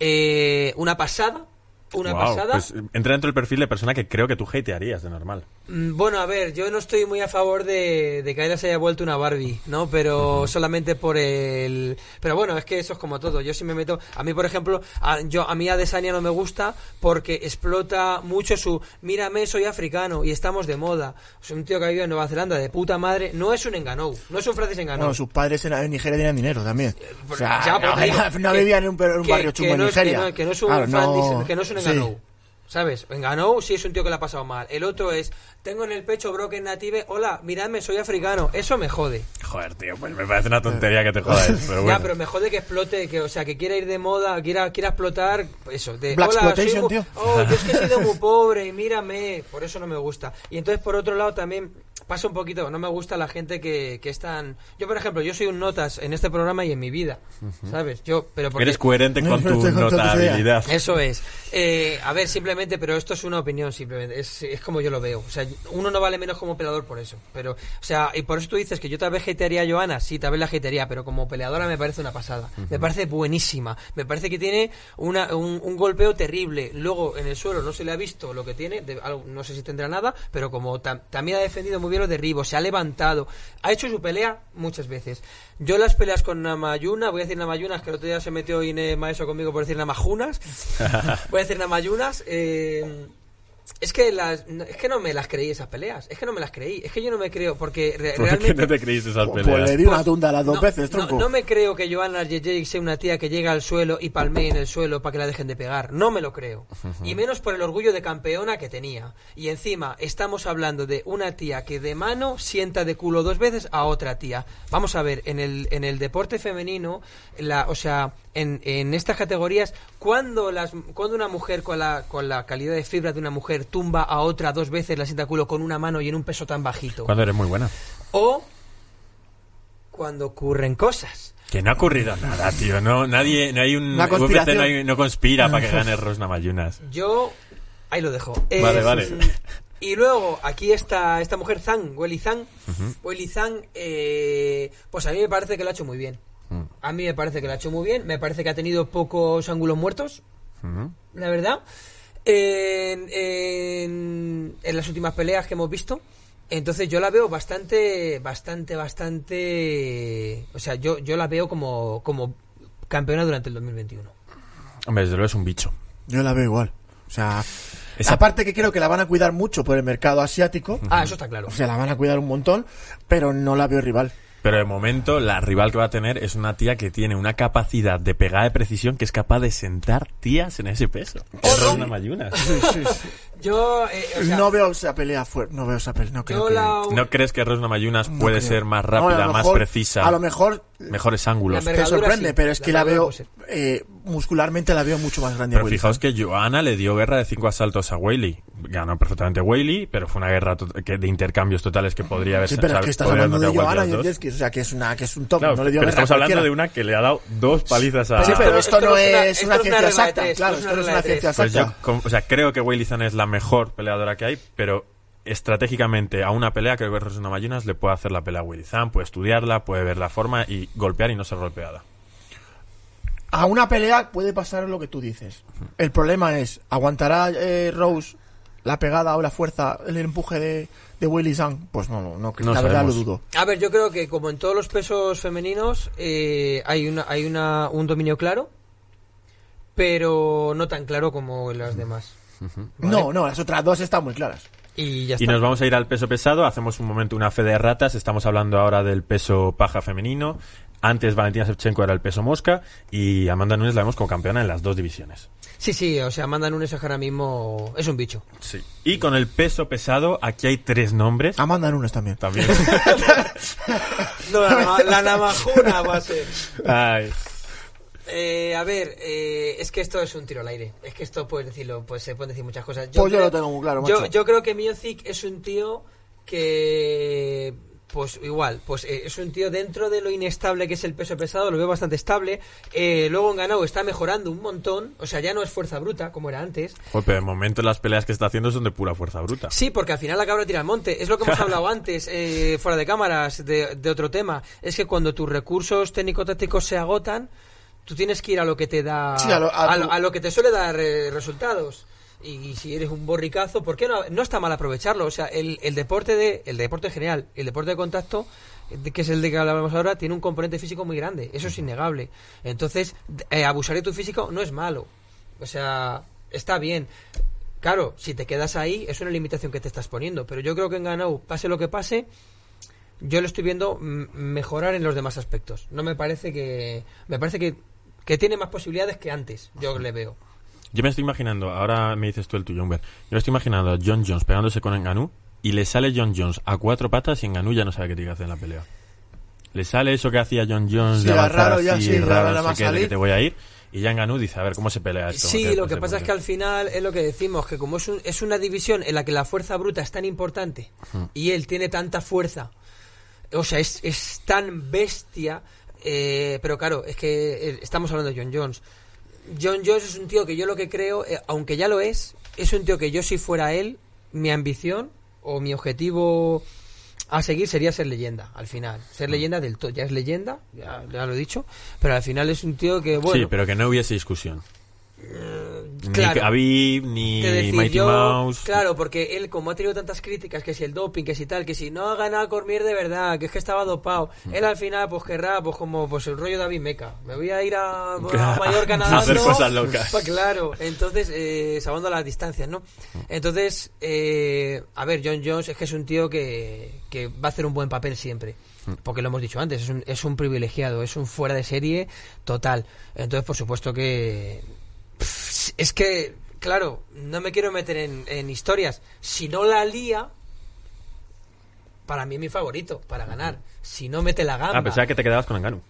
eh, una pasada. Una pasada. Pues entra dentro del perfil de persona que creo que tú hatearías de normal. Mm, Bueno, a ver, yo no estoy muy a favor de, de que Ayla se haya vuelto una Barbie, ¿no? Pero solamente por el... Pero bueno, es que eso es como todo. Yo sí me meto... A mí, por ejemplo, a, yo, a mí Adesanya no me gusta porque explota mucho su... Mírame, soy africano y estamos de moda. Es un tío que ha vivido en Nueva Zelanda de puta madre. No es un enganou. No es un Francis enganou. Bueno, sus padres en Nigeria tenían dinero también. O sea, Ya, pero no, digo no que- vivían en un, en un que- barrio chungo en que Nigeria. no- Que no es un Claro, que no es un sí. enganou. ¿Sabes? Enganou sí es un tío que le ha pasado mal. El otro es, tengo en el pecho broken native, hola, miradme, soy africano. Eso me jode. Joder, tío, pues me parece una tontería que te jodas. Pero bueno. Ya, pero me jode que explote, que o sea, que quiera ir de moda, quiera, quiera explotar, eso, de Black hola, soy tío. Oh, yo es que he sido muy pobre, y mírame, por eso no me gusta. Y entonces por otro lado también pasa un poquito, no me gusta la gente que, que es tan yo por ejemplo, yo soy un notas en este programa y en mi vida, ¿sabes? Yo, pero porque Eres coherente con tu notabilidad. eso es. Eh, a ver, simplemente, pero esto es una opinión, simplemente. Es, es como yo lo veo. O sea, uno no vale menos como peleador por eso. Pero, o sea, y por eso tú dices que yo tal vez hatearía a Joana. Sí, tal vez la hatearía, pero como peleadora me parece una pasada. Me parece buenísima. Me parece que tiene una, un, un golpeo terrible. Luego, en el suelo no se le ha visto lo que tiene. de- algo- no sé si tendrá nada, pero como tam- también ha defendido muy bien los derribos, se ha levantado. Ha hecho su pelea muchas veces. Yo las peleas con Namayuna, voy a decir Namayunas, que el otro día se metió Ine Maeso conmigo por decir Namajunas. voy a decir Namayunas. Eh, es que las, no- es que no me las creí esas peleas. Es que no me las creí. Es que yo no me creo porque re- ¿Por qué realmente no te creíste esas Pues, pues le peleas? di una tunda las dos no, veces, tronco. no me creo que Joanna Jędrzejczyk sea una tía que llega al suelo y palmee en el suelo para que la dejen de pegar. No me lo creo. Y menos por el orgullo de campeona que tenía. Y encima estamos hablando de una tía que de mano sienta de culo dos veces a otra tía. Vamos a ver, en el, en el deporte femenino, la, o sea, en, en estas categorías, cuando, las, cuando una mujer con la, con la calidad de fibra de una mujer tumba a otra dos veces, la sienta de culo con una mano y en un peso tan bajito. Cuando eres muy buena. O cuando ocurren cosas. Que no ha ocurrido nada, tío. No, nadie, no hay un. Una conspiración. no, hay- no conspira para que gane Rosna Mayunas. Yo ahí lo dejo. Vale, vale. Y luego aquí está esta mujer Zhang, Weili Zhang. Weili Zhang, eh, pues a mí me parece que lo ha hecho muy bien. Mm. A mí me parece que lo ha hecho muy bien. Me parece que ha tenido pocos ángulos muertos, la verdad. En, en, en las últimas peleas que hemos visto. Entonces yo la veo bastante, bastante, bastante... O sea, yo, yo la veo como, como campeona durante el 2021. Hombre, desde luego es un bicho. Yo la veo igual. O sea, Esa- aparte que creo que la van a cuidar mucho por el mercado asiático. Ah, eso está claro. O sea, la van a cuidar un montón, pero no la veo rival. Pero de momento, la rival que va a tener es una tía que tiene una capacidad de pegada de precisión que es capaz de sentar tías en ese peso. Es Rosna Mayunas. Yo, eh, o sea, no veo esa pelea fuerte, no veo esa pelea, no creo que... la, ¿No crees que Rosna Mayunas no puede creo. ser más No, rápida, más precisa, A lo mejor mejores ángulos? Te sorprende, sí, pero es la que la veo eh, muscularmente la veo mucho más grande. a Pero Willy. fijaos que Johanna le dio guerra de cinco asaltos a Whaley. Ganó perfectamente Whaley, pero fue una guerra de intercambios totales que podría haber Sí, pero es que estás hablando de a los Jędrzejczyk, o sea, que es una que es un top, Claro, no le dio pero a estamos hablando de una que le ha dado dos palizas a... Sí, pero esto, Esto no es una- una una ciencia exacta, tres, claro, esto no es una ciencia Pues yo, exacta. o sea, creo que Weili Zhang es la mejor peleadora que hay, pero estratégicamente a una pelea creo que Rosana Mayunas le puede hacer la pelea a Weili Zhang, puede estudiarla, puede ver la forma y golpear y no ser golpeada. A una pelea puede pasar lo que tú dices. El problema es, ¿aguantará eh, Rose la pegada o la fuerza, el empuje de, de Willy Zhang? Pues no, no, no, No la verdad lo dudo. A ver, yo creo que como en todos los pesos femeninos eh, hay una hay una un dominio claro, pero no tan claro como en las demás. ¿vale? No, no, las otras dos están muy claras. Y ya Y está. nos vamos a ir al peso pesado, hacemos un momento una fe de ratas, estamos hablando ahora del peso paja femenino, antes Valentina Shevchenko era el peso mosca y Amanda Nunes la vemos como campeona en las dos divisiones. Sí, sí, o sea, Amanda Nunes ahora mismo es un bicho. Sí. Y con el peso pesado, aquí hay tres nombres. Amanda Nunes también. También. No, la, la namajuna va a ser. Ay. Eh, a ver, eh, es que esto es un tiro al aire. Es que esto puedes decirlo, pues se pueden decir muchas cosas. Pues yo creo- lo tengo muy claro, Yo, yo creo que Miocic es un tío que, pues igual, pues eh, es un tío dentro de lo inestable que es el peso pesado, lo veo bastante estable. Eh, luego en Ganao está mejorando un montón, o sea, ya no es fuerza bruta como era antes. Joder, pero de momento las peleas que está haciendo son de pura fuerza bruta. Sí, porque al final la cabra tira al monte. Es lo que hemos hablado antes, eh, fuera de cámaras, de, de otro tema. Es que cuando tus recursos técnico-tácticos se agotan, tú tienes que ir a lo que te da. Sí, a lo- a lo, tu- a lo que te suele dar eh, resultados. Y, si eres un borricazo, ¿por qué no? No está mal aprovecharlo. O sea, el, el deporte de, el deporte general, el deporte de contacto, que es el de que hablamos ahora, tiene un componente físico muy grande. Eso es innegable. Entonces, eh, abusar de tu físico no es malo. O sea, está bien. Claro, si te quedas ahí es una limitación que te estás poniendo, pero yo creo que en Ganou, pase lo que pase, yo lo estoy viendo mejorar en los demás aspectos. No me parece que me parece que, que tiene más posibilidades que antes, yo le veo. Yo me estoy imaginando, ahora me dices tú el tuyo, Humber. Yo me estoy imaginando a John Jones pegándose con Enganú y le sale John Jones a cuatro patas y Enganú ya no sabe qué tiene que hacer en la pelea. Le sale eso que hacía John Jones Sí, de ya avanzar raro, ya así, sí, raro, raro, no nada sé más qué, de que salir. te voy a ir. Y ya Enganú dice, a ver, ¿cómo se pelea esto? Sí, ¿Qué lo que pasa es que al final es lo que decimos, que como es, un- es una división en la que la fuerza bruta es tan importante y él tiene tanta fuerza, o sea, es, es tan bestia, eh, pero claro, es que eh, estamos hablando de John Jones. John Jones es un tío que yo lo que creo, eh, aunque ya lo es, es un tío que yo si fuera él, mi ambición o mi objetivo a seguir sería ser leyenda, al final. Ser leyenda del todo, ya es leyenda, ya, ya lo he dicho, pero al final es un tío que, bueno... Sí, pero que no hubiese discusión. Ni claro. Khabib, ni que decir, Mighty yo- Mouse. Claro, porque él, como ha tenido tantas críticas, que si el doping, que si tal, que si no ha ganado Cormier de verdad, que es que estaba dopado, Mm. él al final, pues querrá, pues como pues el rollo David Meca. Me voy a ir a, a A Mallorca hacer nadando. cosas locas. Pues claro, entonces, eh, salvando las distancias, ¿no? Entonces, eh, a ver, John Jones es que es un tío que, que va a hacer un buen papel siempre. Mm. Porque lo hemos dicho antes, es un, es un privilegiado, es un fuera de serie total. Entonces, por supuesto que es que, claro, no me quiero meter en, en historias. Si no la lía, para mí es mi favorito, para ganar. Si no mete la gamba. Ah, pensaba que te quedabas con Enganú.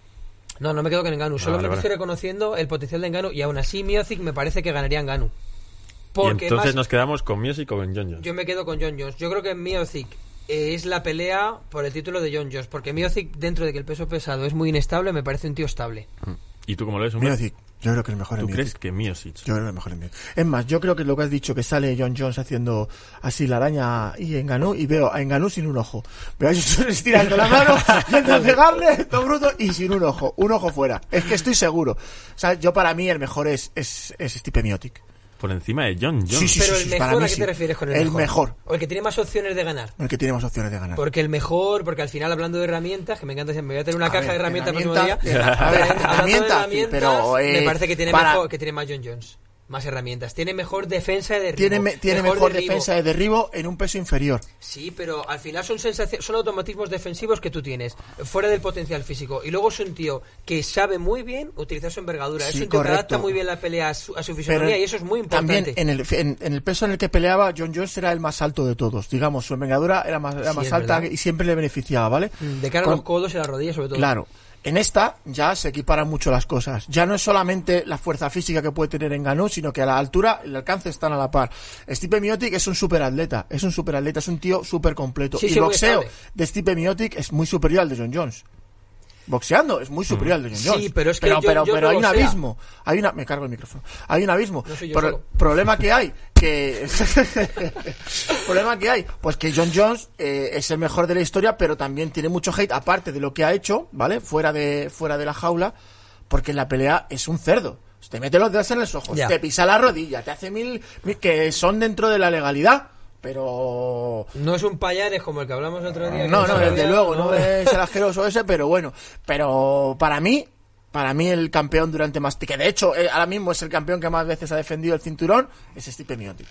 No, no me quedo con Enganu. Solo vale, me vale. estoy reconociendo el potencial de Enganu y aún así Miocic me parece que ganaría Enganu. Y Porque entonces más- nos quedamos con Mios y con John Jones. yo me quedo con John Jones. Yo creo que Miocic es la pelea por el título de John Jones. Porque Miocic, dentro de que el peso pesado es muy inestable, me parece un tío estable. ¿Y tú cómo lo ves? Miocic, yo creo que el mejor ¿Tú es crees Miocic. que Miosic? Yo creo que el mejor es Miocic. Es más, yo creo que lo que has dicho, que sale John Jones haciendo así la araña y Enganú, y veo a Enganú sin un ojo. Veo a Jones estirando la mano, yendo a pegarle, todo bruto, y sin un ojo. Un ojo fuera. Es que estoy seguro. O sea, yo para mí el mejor es, es, es Stipe Miocic. Por encima de John Jones. Sí, sí, Pero sí, el mejor, mí ¿a qué te refieres con el, El mejor? mejor. O el que tiene más opciones de ganar. El que tiene más opciones de ganar. Porque el mejor, porque al final hablando de herramientas, que me encanta, me voy a tener una A caja ver, de herramientas el próximo día. a ver, Hablando de herramientas, sí, pero, eh, me parece que tiene para- mejor, que tiene más John Jones. Más herramientas. Tiene mejor defensa de derribo. tiene, me- tiene mejor, derribo. defensa de derribo en un peso inferior. Sí, pero al final son son automatismos defensivos que tú tienes, fuera del potencial físico. Y luego es un tío que sabe muy bien utilizar su envergadura. Sí, es un tío correcto. que adapta muy bien la pelea a su, a su fisonomía y eso es muy importante. También en el, en, en el peso en el que peleaba, John Jones era el más alto de todos. Digamos, su envergadura era más, era Sí, más alta verdad. y siempre le beneficiaba, ¿vale? De cara a los codos y las rodillas, sobre todo. Claro. En esta ya se equiparan mucho las cosas. Ya no es solamente la fuerza física que puede tener en Ganú, sino que a la altura y el alcance están a la par. Stipe Miocic es un superatleta, es un superatleta, es un tío súper completo. Sí, y el boxeo de Stipe Miocic es muy superior al de John Jones. Boxeando es muy superior al de John Sí, Jones. pero es que pero, John pero, Jones pero no hay un abismo. Hay una, me cargo el micrófono. Hay un abismo. No yo solo. problema que hay que problema que hay pues que John Jones eh, es el mejor de la historia pero también tiene mucho hate aparte de lo que ha hecho vale fuera de fuera de la jaula porque en la pelea es un cerdo te mete los dedos en los ojos te pisa la rodilla te hace mil, mil que son dentro de la legalidad pero No es un payares como el que hablamos el otro día. no, no, desde luego, no es el asqueroso ese, pero bueno. Pero para mí, para mí el campeón durante más... Que de hecho, eh, ahora mismo es el campeón que más veces ha defendido el cinturón, es Stipe Miocic.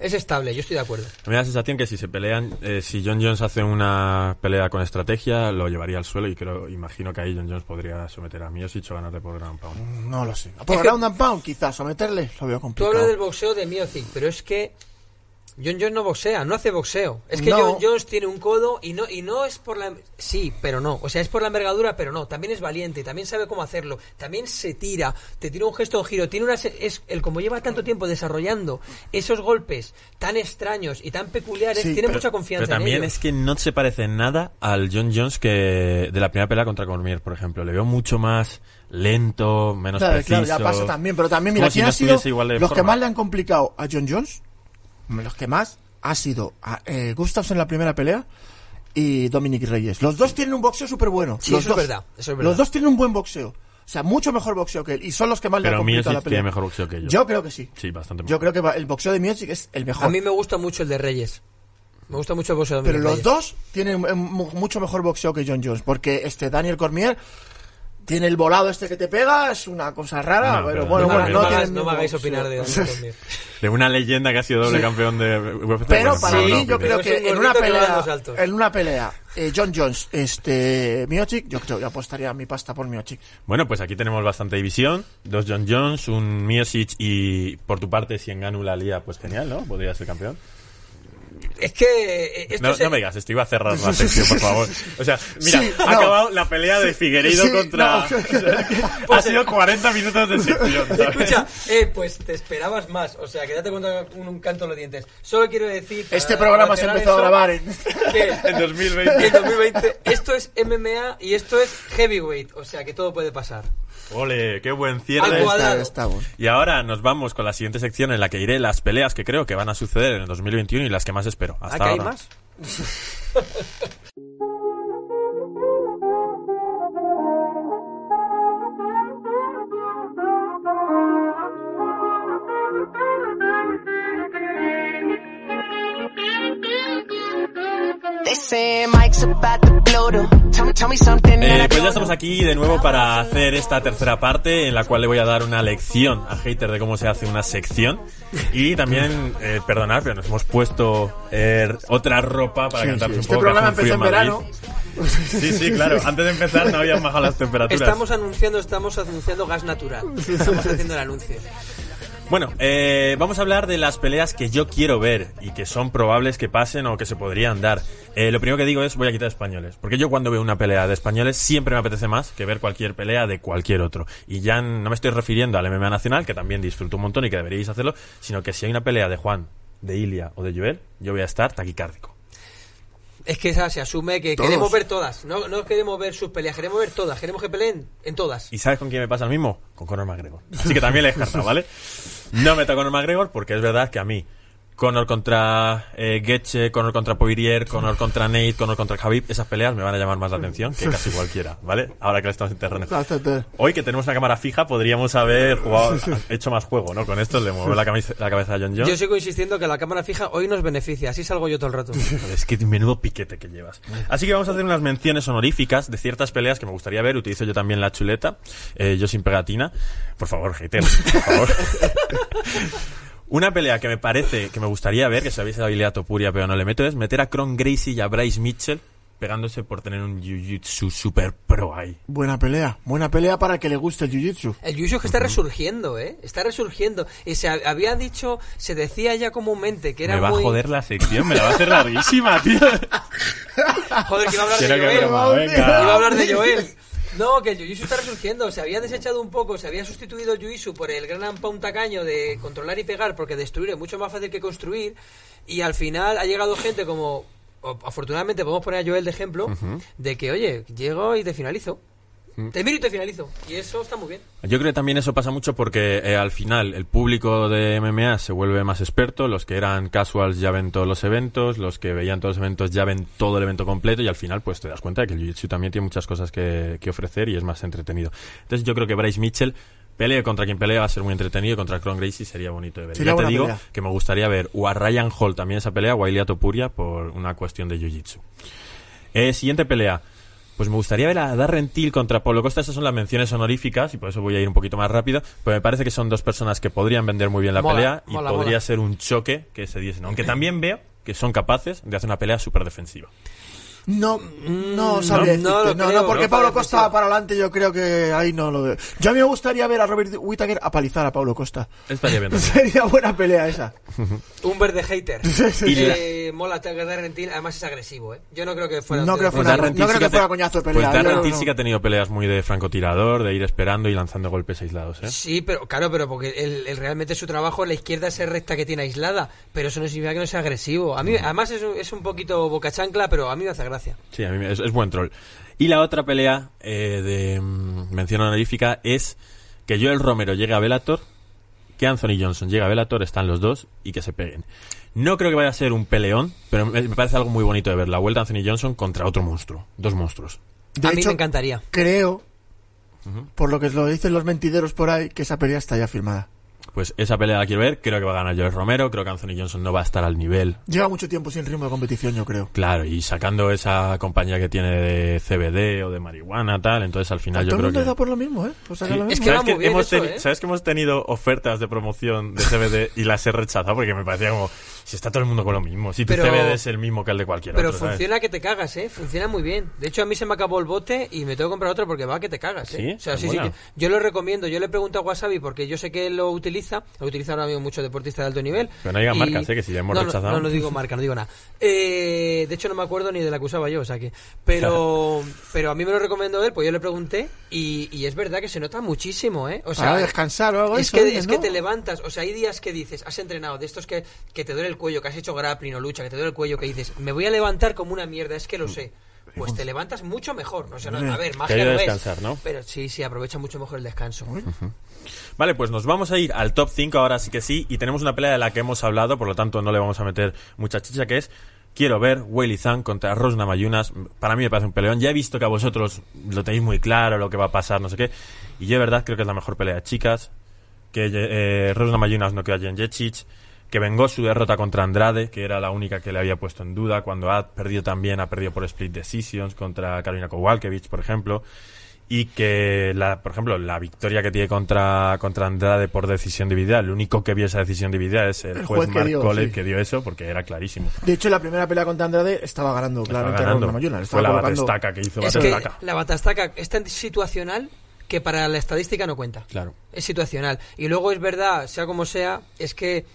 Es estable, yo estoy de acuerdo. Me da la sensación que si se pelean, eh, si John Jones hace una pelea con estrategia, lo llevaría al suelo y creo, imagino que ahí John Jones podría someter a Miosic o ganarle por ground pound. No lo sé. Por Es que- ground and pound, quizás, someterle, lo veo Tú complicado. hablas del boxeo de Miocic, pero es que John Jones no boxea, no hace boxeo. Es que No. John Jones tiene un codo y no y no es por la sí, pero no, o sea, es por la envergadura, pero no, también es valiente, también sabe cómo hacerlo, también se tira, te tira un gesto en giro, tiene una se- es el como lleva tanto tiempo desarrollando esos golpes tan extraños y tan peculiares, Sí, tiene pero- mucha confianza Pero también en ellos. es que no se parece en nada al John Jones que de la primera pelea contra Cormier, por ejemplo. Le veo mucho más lento, menos Claro, preciso. claro, ya pasa también. Pero también, mira, si ¿quién no ha sido estuviese igual de los que más le han complicado a John Jones? Los que más ha sido a, eh, Gustafsson en la primera pelea y Dominic Reyes. Los dos tienen un boxeo súper bueno. Sí, los eso es dos. verdad, eso es verdad. Los dos tienen un buen boxeo. O sea, mucho mejor boxeo que él. Y son los que más le han Pero complicado la pelea. tiene mejor boxeo que ellos. Yo creo que sí. Sí, bastante mejor. Yo creo que va- el boxeo de Miocic es el mejor. A mí me gusta mucho el de Reyes. Me gusta mucho el boxeo de Pero Dominic los Reyes. dos tienen eh, mu- mucho mejor boxeo que John Jones. Porque este Daniel Cormier tiene el volado este que te pega, es una cosa rara. No, pero bueno, no, bueno, me- no, no me hagas, no hagáis opinar de una leyenda que ha sido doble Sí. campeón de UFC. Pero bueno, para mí, no, yo creo que en una en pelea, en una pelea, eh, John Jones, este, Miocic, yo creo que apostaría mi pasta por Miocic. Bueno, pues aquí tenemos bastante división. Dos John Jones, un Miosic y por tu parte, si Enganu la lía, pues genial, ¿no? Podría ser campeón. Es que eh, esto No, se- no me digas, esto iba a cerrar la sección, por favor. O sea, mira, Sí, ha no. acabado la pelea de Figueiredo Sí, contra... no. ha sido 40 minutos de sección, ¿sabes? Escucha, eh, pues te esperabas más. O sea, que date cuenta con un canto en los dientes. Solo quiero decir. Este programa se empezó a grabar en... En 2020. en 2020 esto es MMA y esto es heavyweight. O sea, que todo puede pasar. Ole, qué buen cierre. estamos. Y ahora nos vamos con la siguiente sección en la que iré las peleas que creo que van a suceder en el 2021 y las que más espero. Hasta ¿Ah, que hay ahora. más? Eh, pues ya estamos aquí de nuevo para hacer esta tercera parte en la cual le voy a dar una lección a Hater de cómo se hace una sección y también, eh, perdonad, pero nos hemos puesto eh, otra ropa para Sí, cantarse sí, un Este poco. que programa empezó en Madrid. verano. Sí, sí, claro. Antes de empezar no habían bajado las temperaturas. Estamos anunciando, estamos anunciando gas natural. Estamos haciendo el anuncio. Bueno, eh, vamos a hablar de las peleas que yo quiero ver y que son probables que pasen o que se podrían dar. Eh, lo primero que digo es voy a quitar españoles, porque yo cuando veo una pelea de españoles siempre me apetece más que ver cualquier pelea de cualquier otro. Y ya no me estoy refiriendo al MMA nacional, que también disfruto un montón y que deberíais hacerlo, sino que si hay una pelea de Juan, de Ilia o de Joel, yo voy a estar taquicárdico. Es que esa se asume que Todos. queremos ver todas. No, no queremos ver sus peleas, queremos ver todas. Queremos que peleen en todas. ¿Y sabes con quién me pasa lo mismo? Con Conor McGregor. Así que también le he descartado, ¿vale? No meto a Conor McGregor porque es verdad que a mí, Conor contra eh, Getche, Conor contra Poirier, Conor contra Nate, Conor contra Khabib, esas peleas me van a llamar más la atención que casi cualquiera, ¿vale? Ahora que estamos en terreno. Hoy que tenemos una cámara fija podríamos haber jugado, hecho más juego, ¿no? Con esto le muevo la, la cabeza a John Jones. Yo sigo insistiendo que la cámara fija hoy nos beneficia. Así salgo yo todo el rato. Es que menudo piquete que llevas. Así que vamos a hacer unas menciones honoríficas de ciertas peleas que me gustaría ver. Utilizo yo también la chuleta. eh, yo sin pegatina. Por favor, hater, por favor. Una pelea que me parece que me gustaría ver, que sabéis la habilidad Topuria, pero no le meto, es meter a Kron Gracie y a Bryce Mitchell pegándose por tener un jiu-jitsu super pro ahí. Buena pelea. Buena pelea para el que le guste el jiu-jitsu. El Yushu que está resurgiendo, ¿eh? Está resurgiendo. Y se ha- había dicho, se decía ya comúnmente que era me va muy... a joder la sección, me la va a hacer larguísima, tío. Joder, que iba a hablar Quiero de que Joel. broma, venga. Iba a hablar de Joel. No, que el Jiu-Jitsu está resurgiendo. Se había desechado un poco, se había sustituido el por el gran pound tacaño de controlar y pegar, porque destruir es mucho más fácil que construir. Y al final ha llegado gente como. Afortunadamente podemos poner a Joel de ejemplo, de que, oye, llego y te finalizo. Te miro y te finalizo. Y eso está muy bien. Yo creo que también eso pasa mucho porque eh, al final el público de MMA se vuelve más experto, los que eran casuals ya ven todos los eventos, los que veían todos los eventos ya ven todo el evento completo y al final pues te das cuenta de que el Jiu-Jitsu también tiene muchas cosas que, que ofrecer y es más entretenido. Entonces yo creo que Bryce Mitchell pelee contra quien pelea va a ser muy entretenido contra Kron Gracie sería bonito de ver. Sería ya te digo pelea. que me gustaría ver o a Ryan Hall también esa pelea o a Ilia Topuria por una cuestión de Jiu-Jitsu. Eh, siguiente pelea. Pues me gustaría ver a Darren Till contra Pablo Costa. Esas son las menciones honoríficas y por eso voy a ir un poquito más rápido. Pero me parece que son dos personas que podrían vender muy bien la Mola, pelea y mola, podría mola. ser un choque que se diesen. Aunque también veo que son capaces de hacer una pelea súper defensiva. No, no Mm, sabría no, no decirte. lo No, creo, no, porque no Pablo Costa ser. para adelante yo creo que ahí no lo veo. Yo a mí me gustaría ver a Robert Whittaker apalizar a Pablo Costa. Estaría bien. Sería buena pelea esa. Un verde hater. Y Eh, mola Tiger Darrentil, además es agresivo, ¿eh? Yo no creo que fuera... No creo tío- que fuera- no creo que fuera coñazo de pelea, Pues Darren Till no. sí que ha tenido peleas muy de francotirador, de ir esperando y lanzando golpes aislados, ¿eh? Sí, pero claro, pero porque el, el- realmente su trabajo, la izquierda es recta que tiene aislada, pero eso no significa que no sea agresivo. A mí, además es un, es un poquito boca chancla, pero a mí me hace gracia. Sí, a mí me- es, es buen troll. Y la otra pelea eh, de mm, mención honorífica es que Joel Romero llegue a Bellator, que Anthony Johnson llegue a Bellator, están los dos y que se peguen. No creo que vaya a ser un peleón, pero me, me parece algo muy bonito de ver la vuelta de Anthony Johnson contra otro monstruo, dos monstruos. De a mí hecho, me encantaría. Creo, por lo que lo dicen los mentideros por ahí, que esa pelea está ya firmada. Pues esa pelea la quiero ver, creo que va a ganar Joel Romero, creo que Anthony Johnson no va a estar al nivel Lleva mucho tiempo sin ritmo de competición, yo creo. Claro, y sacando esa compañía que tiene de CBD o de marihuana, tal, entonces al final yo Todo el creo mundo que... da por lo mismo, ¿eh? Sí. lo Es que ¿Sabes que hemos eso, teni- ¿eh? ¿Sabes que hemos tenido ofertas de promoción de CBD y las he rechazado porque me parecía como si está todo el mundo con lo mismo, si tu Pero- CBD es el mismo que el de cualquier Pero otro, ¿sabes? funciona que te cagas, ¿eh? Funciona muy bien. De hecho, a mí se me acabó el bote y me tengo que comprar otro porque va que te cagas, ¿eh? ¿Sí? O sea, sí, sí. mola. que- Yo lo recomiendo. Yo le pregunto a Wasabi porque yo sé que lo utiliza. Lo utiliza ahora mismo muchos deportistas de alto nivel. Pero no digan Y- marcas, ¿eh? Que si le hemos no, rechazado. No, no digo marca, no digo nada. Eh, de hecho, no me acuerdo ni de la que usaba yo, o sea que... Pero, pero a mí me lo recomendó él, pues yo le pregunté y, y es verdad que se nota muchísimo, ¿eh? O sea, Para descansar o algo es eso, que, dices, es que te levantas, o sea, hay días que dices, has entrenado, de estos que, que te duele el cuello, que has hecho grappling o lucha, que te duele el cuello, que dices, me voy a levantar como una mierda, es que lo sé. Pues te levantas mucho mejor. O sea, no- a ver, magia no es, descansar, ¿no? Pero sí, sí, aprovecha mucho mejor el descanso. Vale, pues nos vamos a ir al top 5 ahora sí que sí y tenemos una pelea de la que hemos hablado, por lo tanto no le vamos a meter mucha chicha que es Quiero ver Weili Zhang contra Rosna Mayunas. Para mí me parece un peleón. Ya he visto que a vosotros lo tenéis muy claro, lo que va a pasar, no sé qué. Y yo de verdad creo que es la mejor pelea de chicas. Que eh, Rosna Mayunas no quedó a Jen Jecic. Que vengó su derrota contra Andrade, que era la única que le había puesto en duda. Cuando ha perdido también, ha perdido por split decisions contra Karolina Kowalkiewicz, por ejemplo y que la, por ejemplo la victoria que tiene contra contra Andrade por decisión dividida el único que vio esa decisión dividida es el, El juez, juez que Mark dio, Collett sí. que dio eso porque era clarísimo De hecho, la primera pelea contra Andrade estaba ganando Estaba claramente ganando. Mayuna. Le fue estaba la colocando- batastaca que hizo Es que batastaca la batastaca es tan situacional que para la estadística no cuenta. claro Es situacional. Y luego es verdad, sea como sea, es que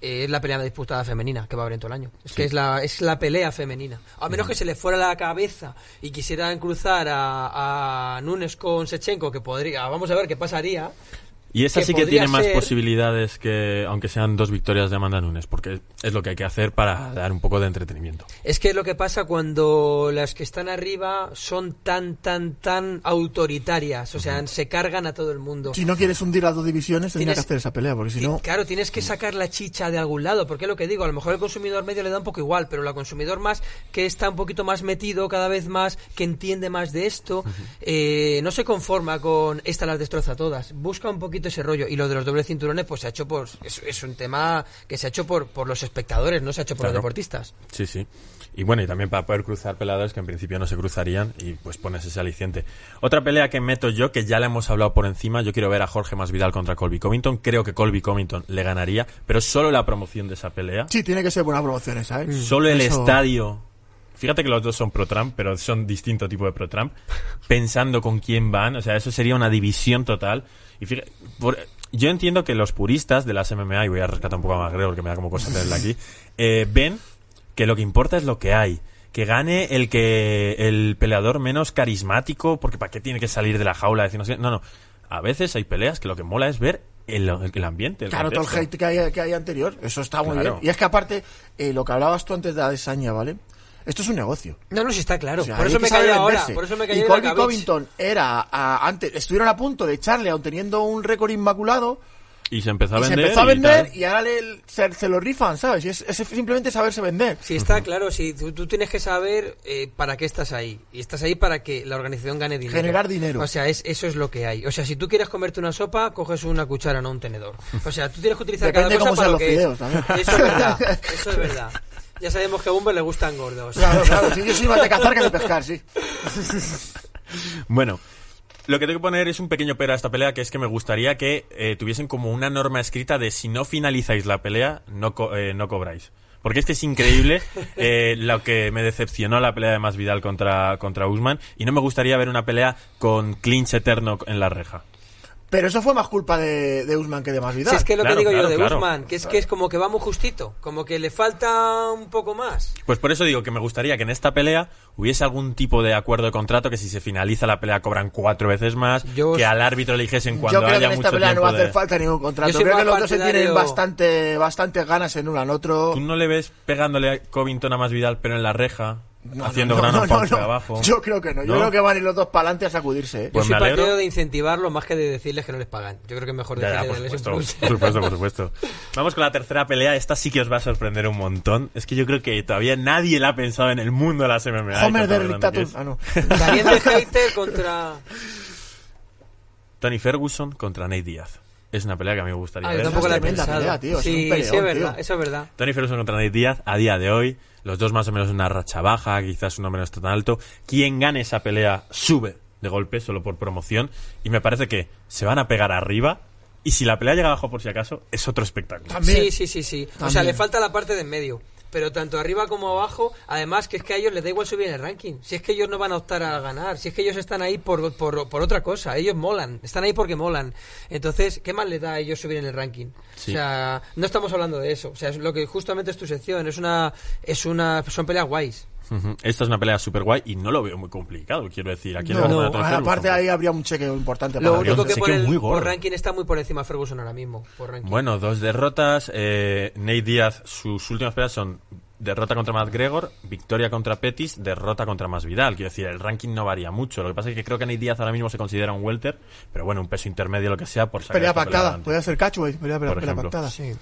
eh, es la pelea disputada femenina que va a haber en todo el año. Es que es la, es la pelea femenina. A menos que se le fuera la cabeza y quisieran cruzar a, a Nunes con Sechenko, que podría, vamos a ver qué pasaría. Y esa que sí que tiene más posibilidades que aunque sean dos victorias de Amanda Nunes porque es lo que hay que hacer para dar un poco de entretenimiento Es que es lo que pasa cuando las que están arriba son tan, tan, tan autoritarias. O sea, se cargan a todo el mundo. Si no quieres hundir las dos divisiones, tendría que Tienes- hacer esa pelea, porque si no... Claro, tienes que sacar la chicha de algún lado, porque es lo que digo, a lo mejor el consumidor medio le da un poco igual, pero el consumidor más que está un poquito más metido cada vez más, que entiende más de esto, eh, no se conforma con esta las destroza todas, busca un poquito ese rollo. Y lo de los dobles cinturones, pues se ha hecho por. Es, es un tema que se ha hecho por, por los espectadores, no se ha hecho por Claro. los deportistas. Sí, sí. Y bueno, y también para poder cruzar peleadores que en principio no se cruzarían y pues pones ese aliciente. Otra pelea que meto yo, que ya la hemos hablado por encima, yo quiero ver a Jorge Masvidal contra Colby Covington. Creo que Colby Covington le ganaría, pero solo la promoción de esa pelea. Sí, tiene que ser buena promoción, ¿sabes? Solo el Eso- estadio. Fíjate que los dos son pro-Trump, pero son distinto tipo de pro-Trump. Pensando con quién van, o sea, eso sería una división total. Y fíjate, por- yo entiendo que los puristas de las MMA, y voy a rescatar un poco a McGregor, porque me da como cosa tenerla aquí, eh, ven que lo que importa es lo que hay. Que gane el que el peleador menos carismático, porque ¿para qué tiene que salir de la jaula? Decir, no, sé? no, no. A veces hay peleas que lo que mola es ver el, el ambiente. El Claro, todo el hate que hay, que hay anterior, eso está muy Claro. bien. Y es que aparte, eh, lo que hablabas tú antes de Adesanya, ¿vale? Esto es un negocio. No, no, sí está claro. O sea, por eso me callé ahora. Por eso me y callé Colby. Covington era, a- antes, estuvieron a punto de echarle, aun teniendo un récord inmaculado, Y se empezó a y se vender. empezó a y vender y, ahora le, se, se lo rifan, ¿sabes? Y es, es simplemente saberse vender. Sí, está claro. Sí, tú, tú tienes que saber eh, para qué estás ahí. Y estás ahí para que la organización gane dinero. Generar dinero. O sea, es, eso es lo que hay. O sea, si tú quieres comerte una sopa, coges una cuchara, no un tenedor. O sea, tú tienes que utilizar Depende cada cosa cómo para sean lo los que es. fideos también. Eso es verdad. Eso es verdad. Ya sabemos que a Bumber le gustan gordos. Claro, claro, sí, yo soy más de cazar que de pescar, sí. Bueno, lo que tengo que poner es un pequeño pero a esta pelea, que es que me gustaría que eh, tuviesen como una norma escrita de si no finalizáis la pelea, no, co- eh, no cobráis. Porque es que es increíble eh, lo que me decepcionó la pelea de Masvidal contra, contra Usman y no me gustaría ver una pelea con clinch eterno en la reja. Pero eso fue más culpa de, de Usman que de Masvidal. Si es que es lo Claro, que digo claro, yo de claro. Guzmán, que es que es como que va muy justito, como que le falta un poco más. Pues por eso digo que me gustaría que en esta pelea hubiese algún tipo de acuerdo de contrato que si se finaliza la pelea cobran cuatro veces más, Yo- que al árbitro le dijesen cuando Yo creo que haya en esta mucho pelea no va a hacer de- falta ningún contrato. Yo Creo que los dos se tienen bastante, bastantes ganas en uno al otro. ¿Tú no le ves pegándole a Covington a Masvidal pero en la reja? No, haciendo no, gran no, no, de no. abajo. Yo creo que no. Yo creo que van a ir los dos para adelante a sacudirse. ¿eh? Yo Pues soy me alegro. partidario de incentivarlo más que de decirles que no les pagan. Yo creo que es mejor Ya, ya, decirles por supuesto, por supuesto, por supuesto. Vamos con la tercera pelea. Esta sí que os va a sorprender un montón. Es que yo creo que todavía nadie la ha pensado en el mundo de las MMA. Homer de Dictator. Ah, no. Hater contra. Tony Ferguson contra Nate Díaz. Es una pelea que a mí me gustaría Ah, yo ver. tampoco la he pensado. pelea, tío, es sí, un peleón, sí, es verdad, tío. eso es verdad. Tony Ferguson contra Nate Díaz a día de hoy. Los dos más o menos en una racha baja, quizás su nombre no está tan alto. Quien gane esa pelea sube de golpe solo por promoción. Y me parece que se van a pegar arriba. Y si la pelea llega abajo por si acaso, es otro espectáculo. También. Sí, sí, sí, sí. O sea, le falta la parte de en medio. Pero tanto arriba como abajo, además que es que a ellos les da igual subir en el ranking. Si es que ellos no van a optar a ganar, si es que ellos están ahí por, por, por otra cosa, ellos molan, están ahí porque molan. Entonces, ¿qué más les da a ellos subir en el ranking? Sí. O sea, no estamos hablando de eso. O sea, es lo que justamente es tu sección, es una, es una, son peleas guays. Ujú. Esta es una pelea super guay y no lo veo muy complicado, quiero decir. Aquí No, aparte ahí habría un cheque importante Lo para único que por, el- muy por ranking está muy por encima de Ferguson ahora mismo. Por ranking. Bueno, dos derrotas. Eh, Nate Díaz, sus últimas peleas son derrota contra McGregor, victoria contra Pettis, derrota contra Masvidal. Quiero decir, el ranking no varía mucho. Lo que pasa es que creo que Nate Díaz ahora mismo se considera un welter, pero bueno, un peso intermedio, lo que sea, por sacar Pelea pactada. Podría ser catchweight. Pelea, pelea, pelea pactada. Sí.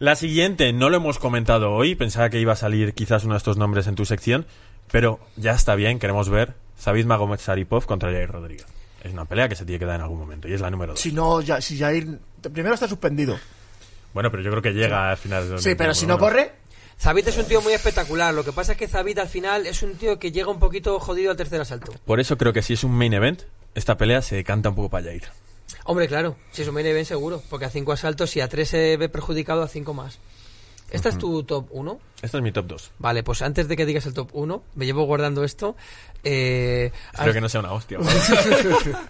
La siguiente no lo hemos comentado hoy, pensaba que iba a salir quizás uno de estos nombres en tu sección, pero ya está bien, queremos ver Sabid Magomed Saripov contra Jair Rodríguez. Es una pelea que se tiene que dar en algún momento y es la número dos. Si no, ya, si Jair. Primero está suspendido. Bueno, pero yo creo que llega al final. de Sí, pero si no corre. Zabit es un tío muy espectacular. Lo que pasa es que Zabit al final es un tío que llega un poquito jodido al tercer asalto. Por eso creo que si es un main event, esta pelea se decanta un poco para Jair. Hombre, claro, si es un main event seguro. Porque a cinco asaltos, si a tres se ve perjudicado, a cinco más. ¿Esta es tu top 1? Este es mi top 2. Vale, pues antes de que digas el top 1, me llevo guardando esto. Eh, Espero has- que no sea una hostia.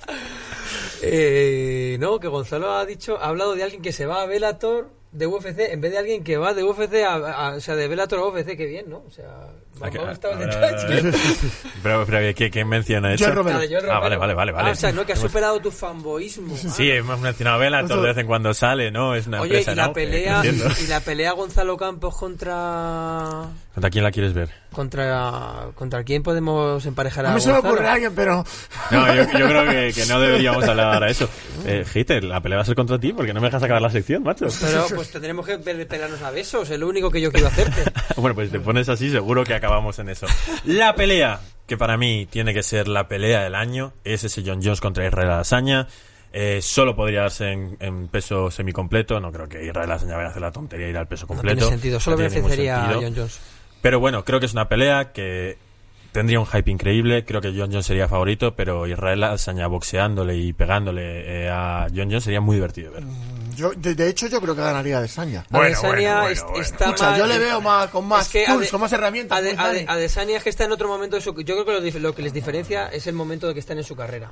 eh, no, que Gonzalo ha dicho, ha hablado de alguien que se va a Velator de UFC en vez de alguien que va de UFC a, a- o sea, de Velator a UFC, qué bien, ¿no? O sea, A en a a a pero, pero ¿qué, qué mención ha hecho? Joel Romero. Ah, Ah, vale, vale, vale, vale. Ah, o sea, no, que has superado tu fanboísmo. Sí, Ah. hemos mencionado Bellator de vez en cuando sale, ¿no? Es una Oye, empresa, y la ¿no? Pelea, entiendo. y la pelea Gonzalo Campos contra ¿Contra quién la quieres ver? contra contra quién podemos emparejar a A mí se me ocurre alguien, pero. No, yo, yo creo que, que no deberíamos hablar ahora de eso. Eh, Hater, la pelea va a ser contra ti porque no me dejas acabar la sección, macho. Pero pues tendremos que pe- pelarnos a besos, es lo único que yo quiero hacerte. bueno, pues te pones así, seguro que acabamos en eso. La pelea, que para mí tiene que ser la pelea del año, es ese John Jones contra Israel Adesanya. Eh, solo podría darse en, en peso semicompleto. No creo que Israel Adesanya vaya a hacer la tontería de ir al peso No completo. tiene sentido, solo No beneficiaría a. John Jones. Pero bueno, creo que es una pelea que tendría un hype increíble. Creo que John Jones sería favorito, pero Israel Adesanya boxeándole y pegándole eh, a John Jones sería muy divertido de ver. Yo, de, de hecho, yo creo que ganaría de Sanya. Bueno, Adesanya bueno, bueno, está Escucha, más- yo le veo más, con más Es que tools, Ade- con más herramientas. Ade- Ade-. Adesanya es que está en otro momento de su... Yo creo que lo, lo que les diferencia es el momento de que están en su carrera.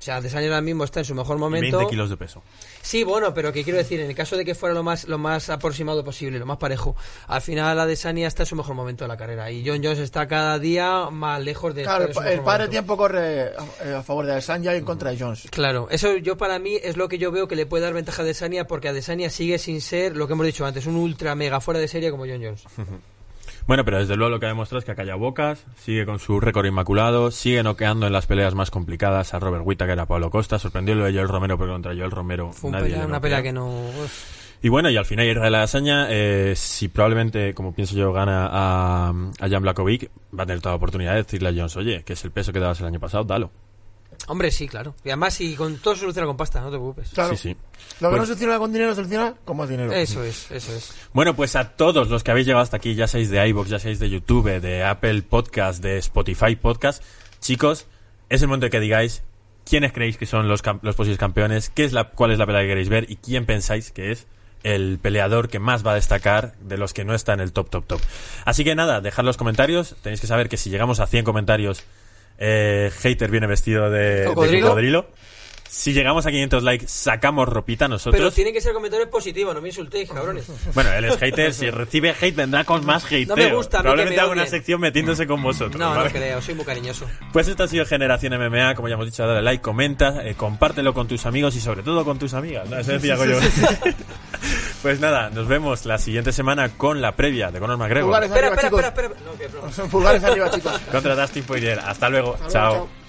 O sea, Adesanya ahora mismo está en su mejor Y momento. 20 kilos de peso. Sí, bueno, pero que quiero decir, en el caso de que fuera lo más lo más aproximado posible, lo más parejo, al final Adesanya está en su mejor momento de la carrera y John Jones está cada día más lejos de Claro, estar en su el, padre tiempo corre a, a favor de Adesanya y en contra de Jones. Claro, eso yo para mí es lo que yo veo que le puede dar ventaja a Adesanya porque Adesanya sigue sin ser lo que hemos dicho antes, un ultra mega fuera de serie como John Jones. Bueno, pero desde luego lo que ha demostrado es que calla bocas, sigue con su récord inmaculado, sigue noqueando en las peleas más complicadas a Robert Whittaker, a Pablo Costa, sorprendió lo de Joel Romero, pero contra Joel Romero Fue nadie pelea- le una pelea que no... uf. Y bueno, y al final Israel Adesanya, eh, si probablemente, como pienso yo, gana a, a Jan Blakovic, va a tener toda la oportunidad de decirle a Jones, oye, que es el peso que dabas el año pasado, dalo. Hombre, sí, claro. Y además, si con todo soluciona con pasta, no te preocupes. Claro. Sí, sí. Lo que Pues- no soluciona con dinero, soluciona con más dinero. Eso es, eso es. Bueno, pues a todos los que habéis llegado hasta aquí, ya seáis de iVoox, ya seáis de YouTube, de Apple Podcast, de Spotify Podcast, chicos, es el momento de que digáis quiénes creéis que son los, los posibles campeones, qué es la, cuál es la pelea que queréis ver y quién pensáis que es el peleador que más va a destacar de los que no está en el top, top, top. Así que nada, dejad los comentarios. Tenéis que saber que si llegamos a 100 comentarios, eh, Hater viene vestido de de Cocodrilo. cocodrilo. Si llegamos a 500 likes, sacamos ropita nosotros. Pero tienen que ser comentarios positivos, no me insultéis, cabrones. Bueno, él es hater. Si recibe hate, vendrá con más hateo. No me gusta a mí que Probablemente me haga una odien. sección metiéndose con vosotros. No, ¿vale? no creo, soy muy cariñoso. Pues esto ha sido Generación MMA. Como ya hemos dicho, dale like, comenta, eh, compártelo con tus amigos y sobre todo con tus amigas. ¿no? Eso decía yo. pues nada, nos vemos la siguiente semana con la previa de Conor McGregor Pulgares Espera, arriba, espera, chicos. espera, espera. No, que broma. Son pulgares arriba, chicos. contra Dustin Poirier. Hasta luego. Hasta luego, chao. chao.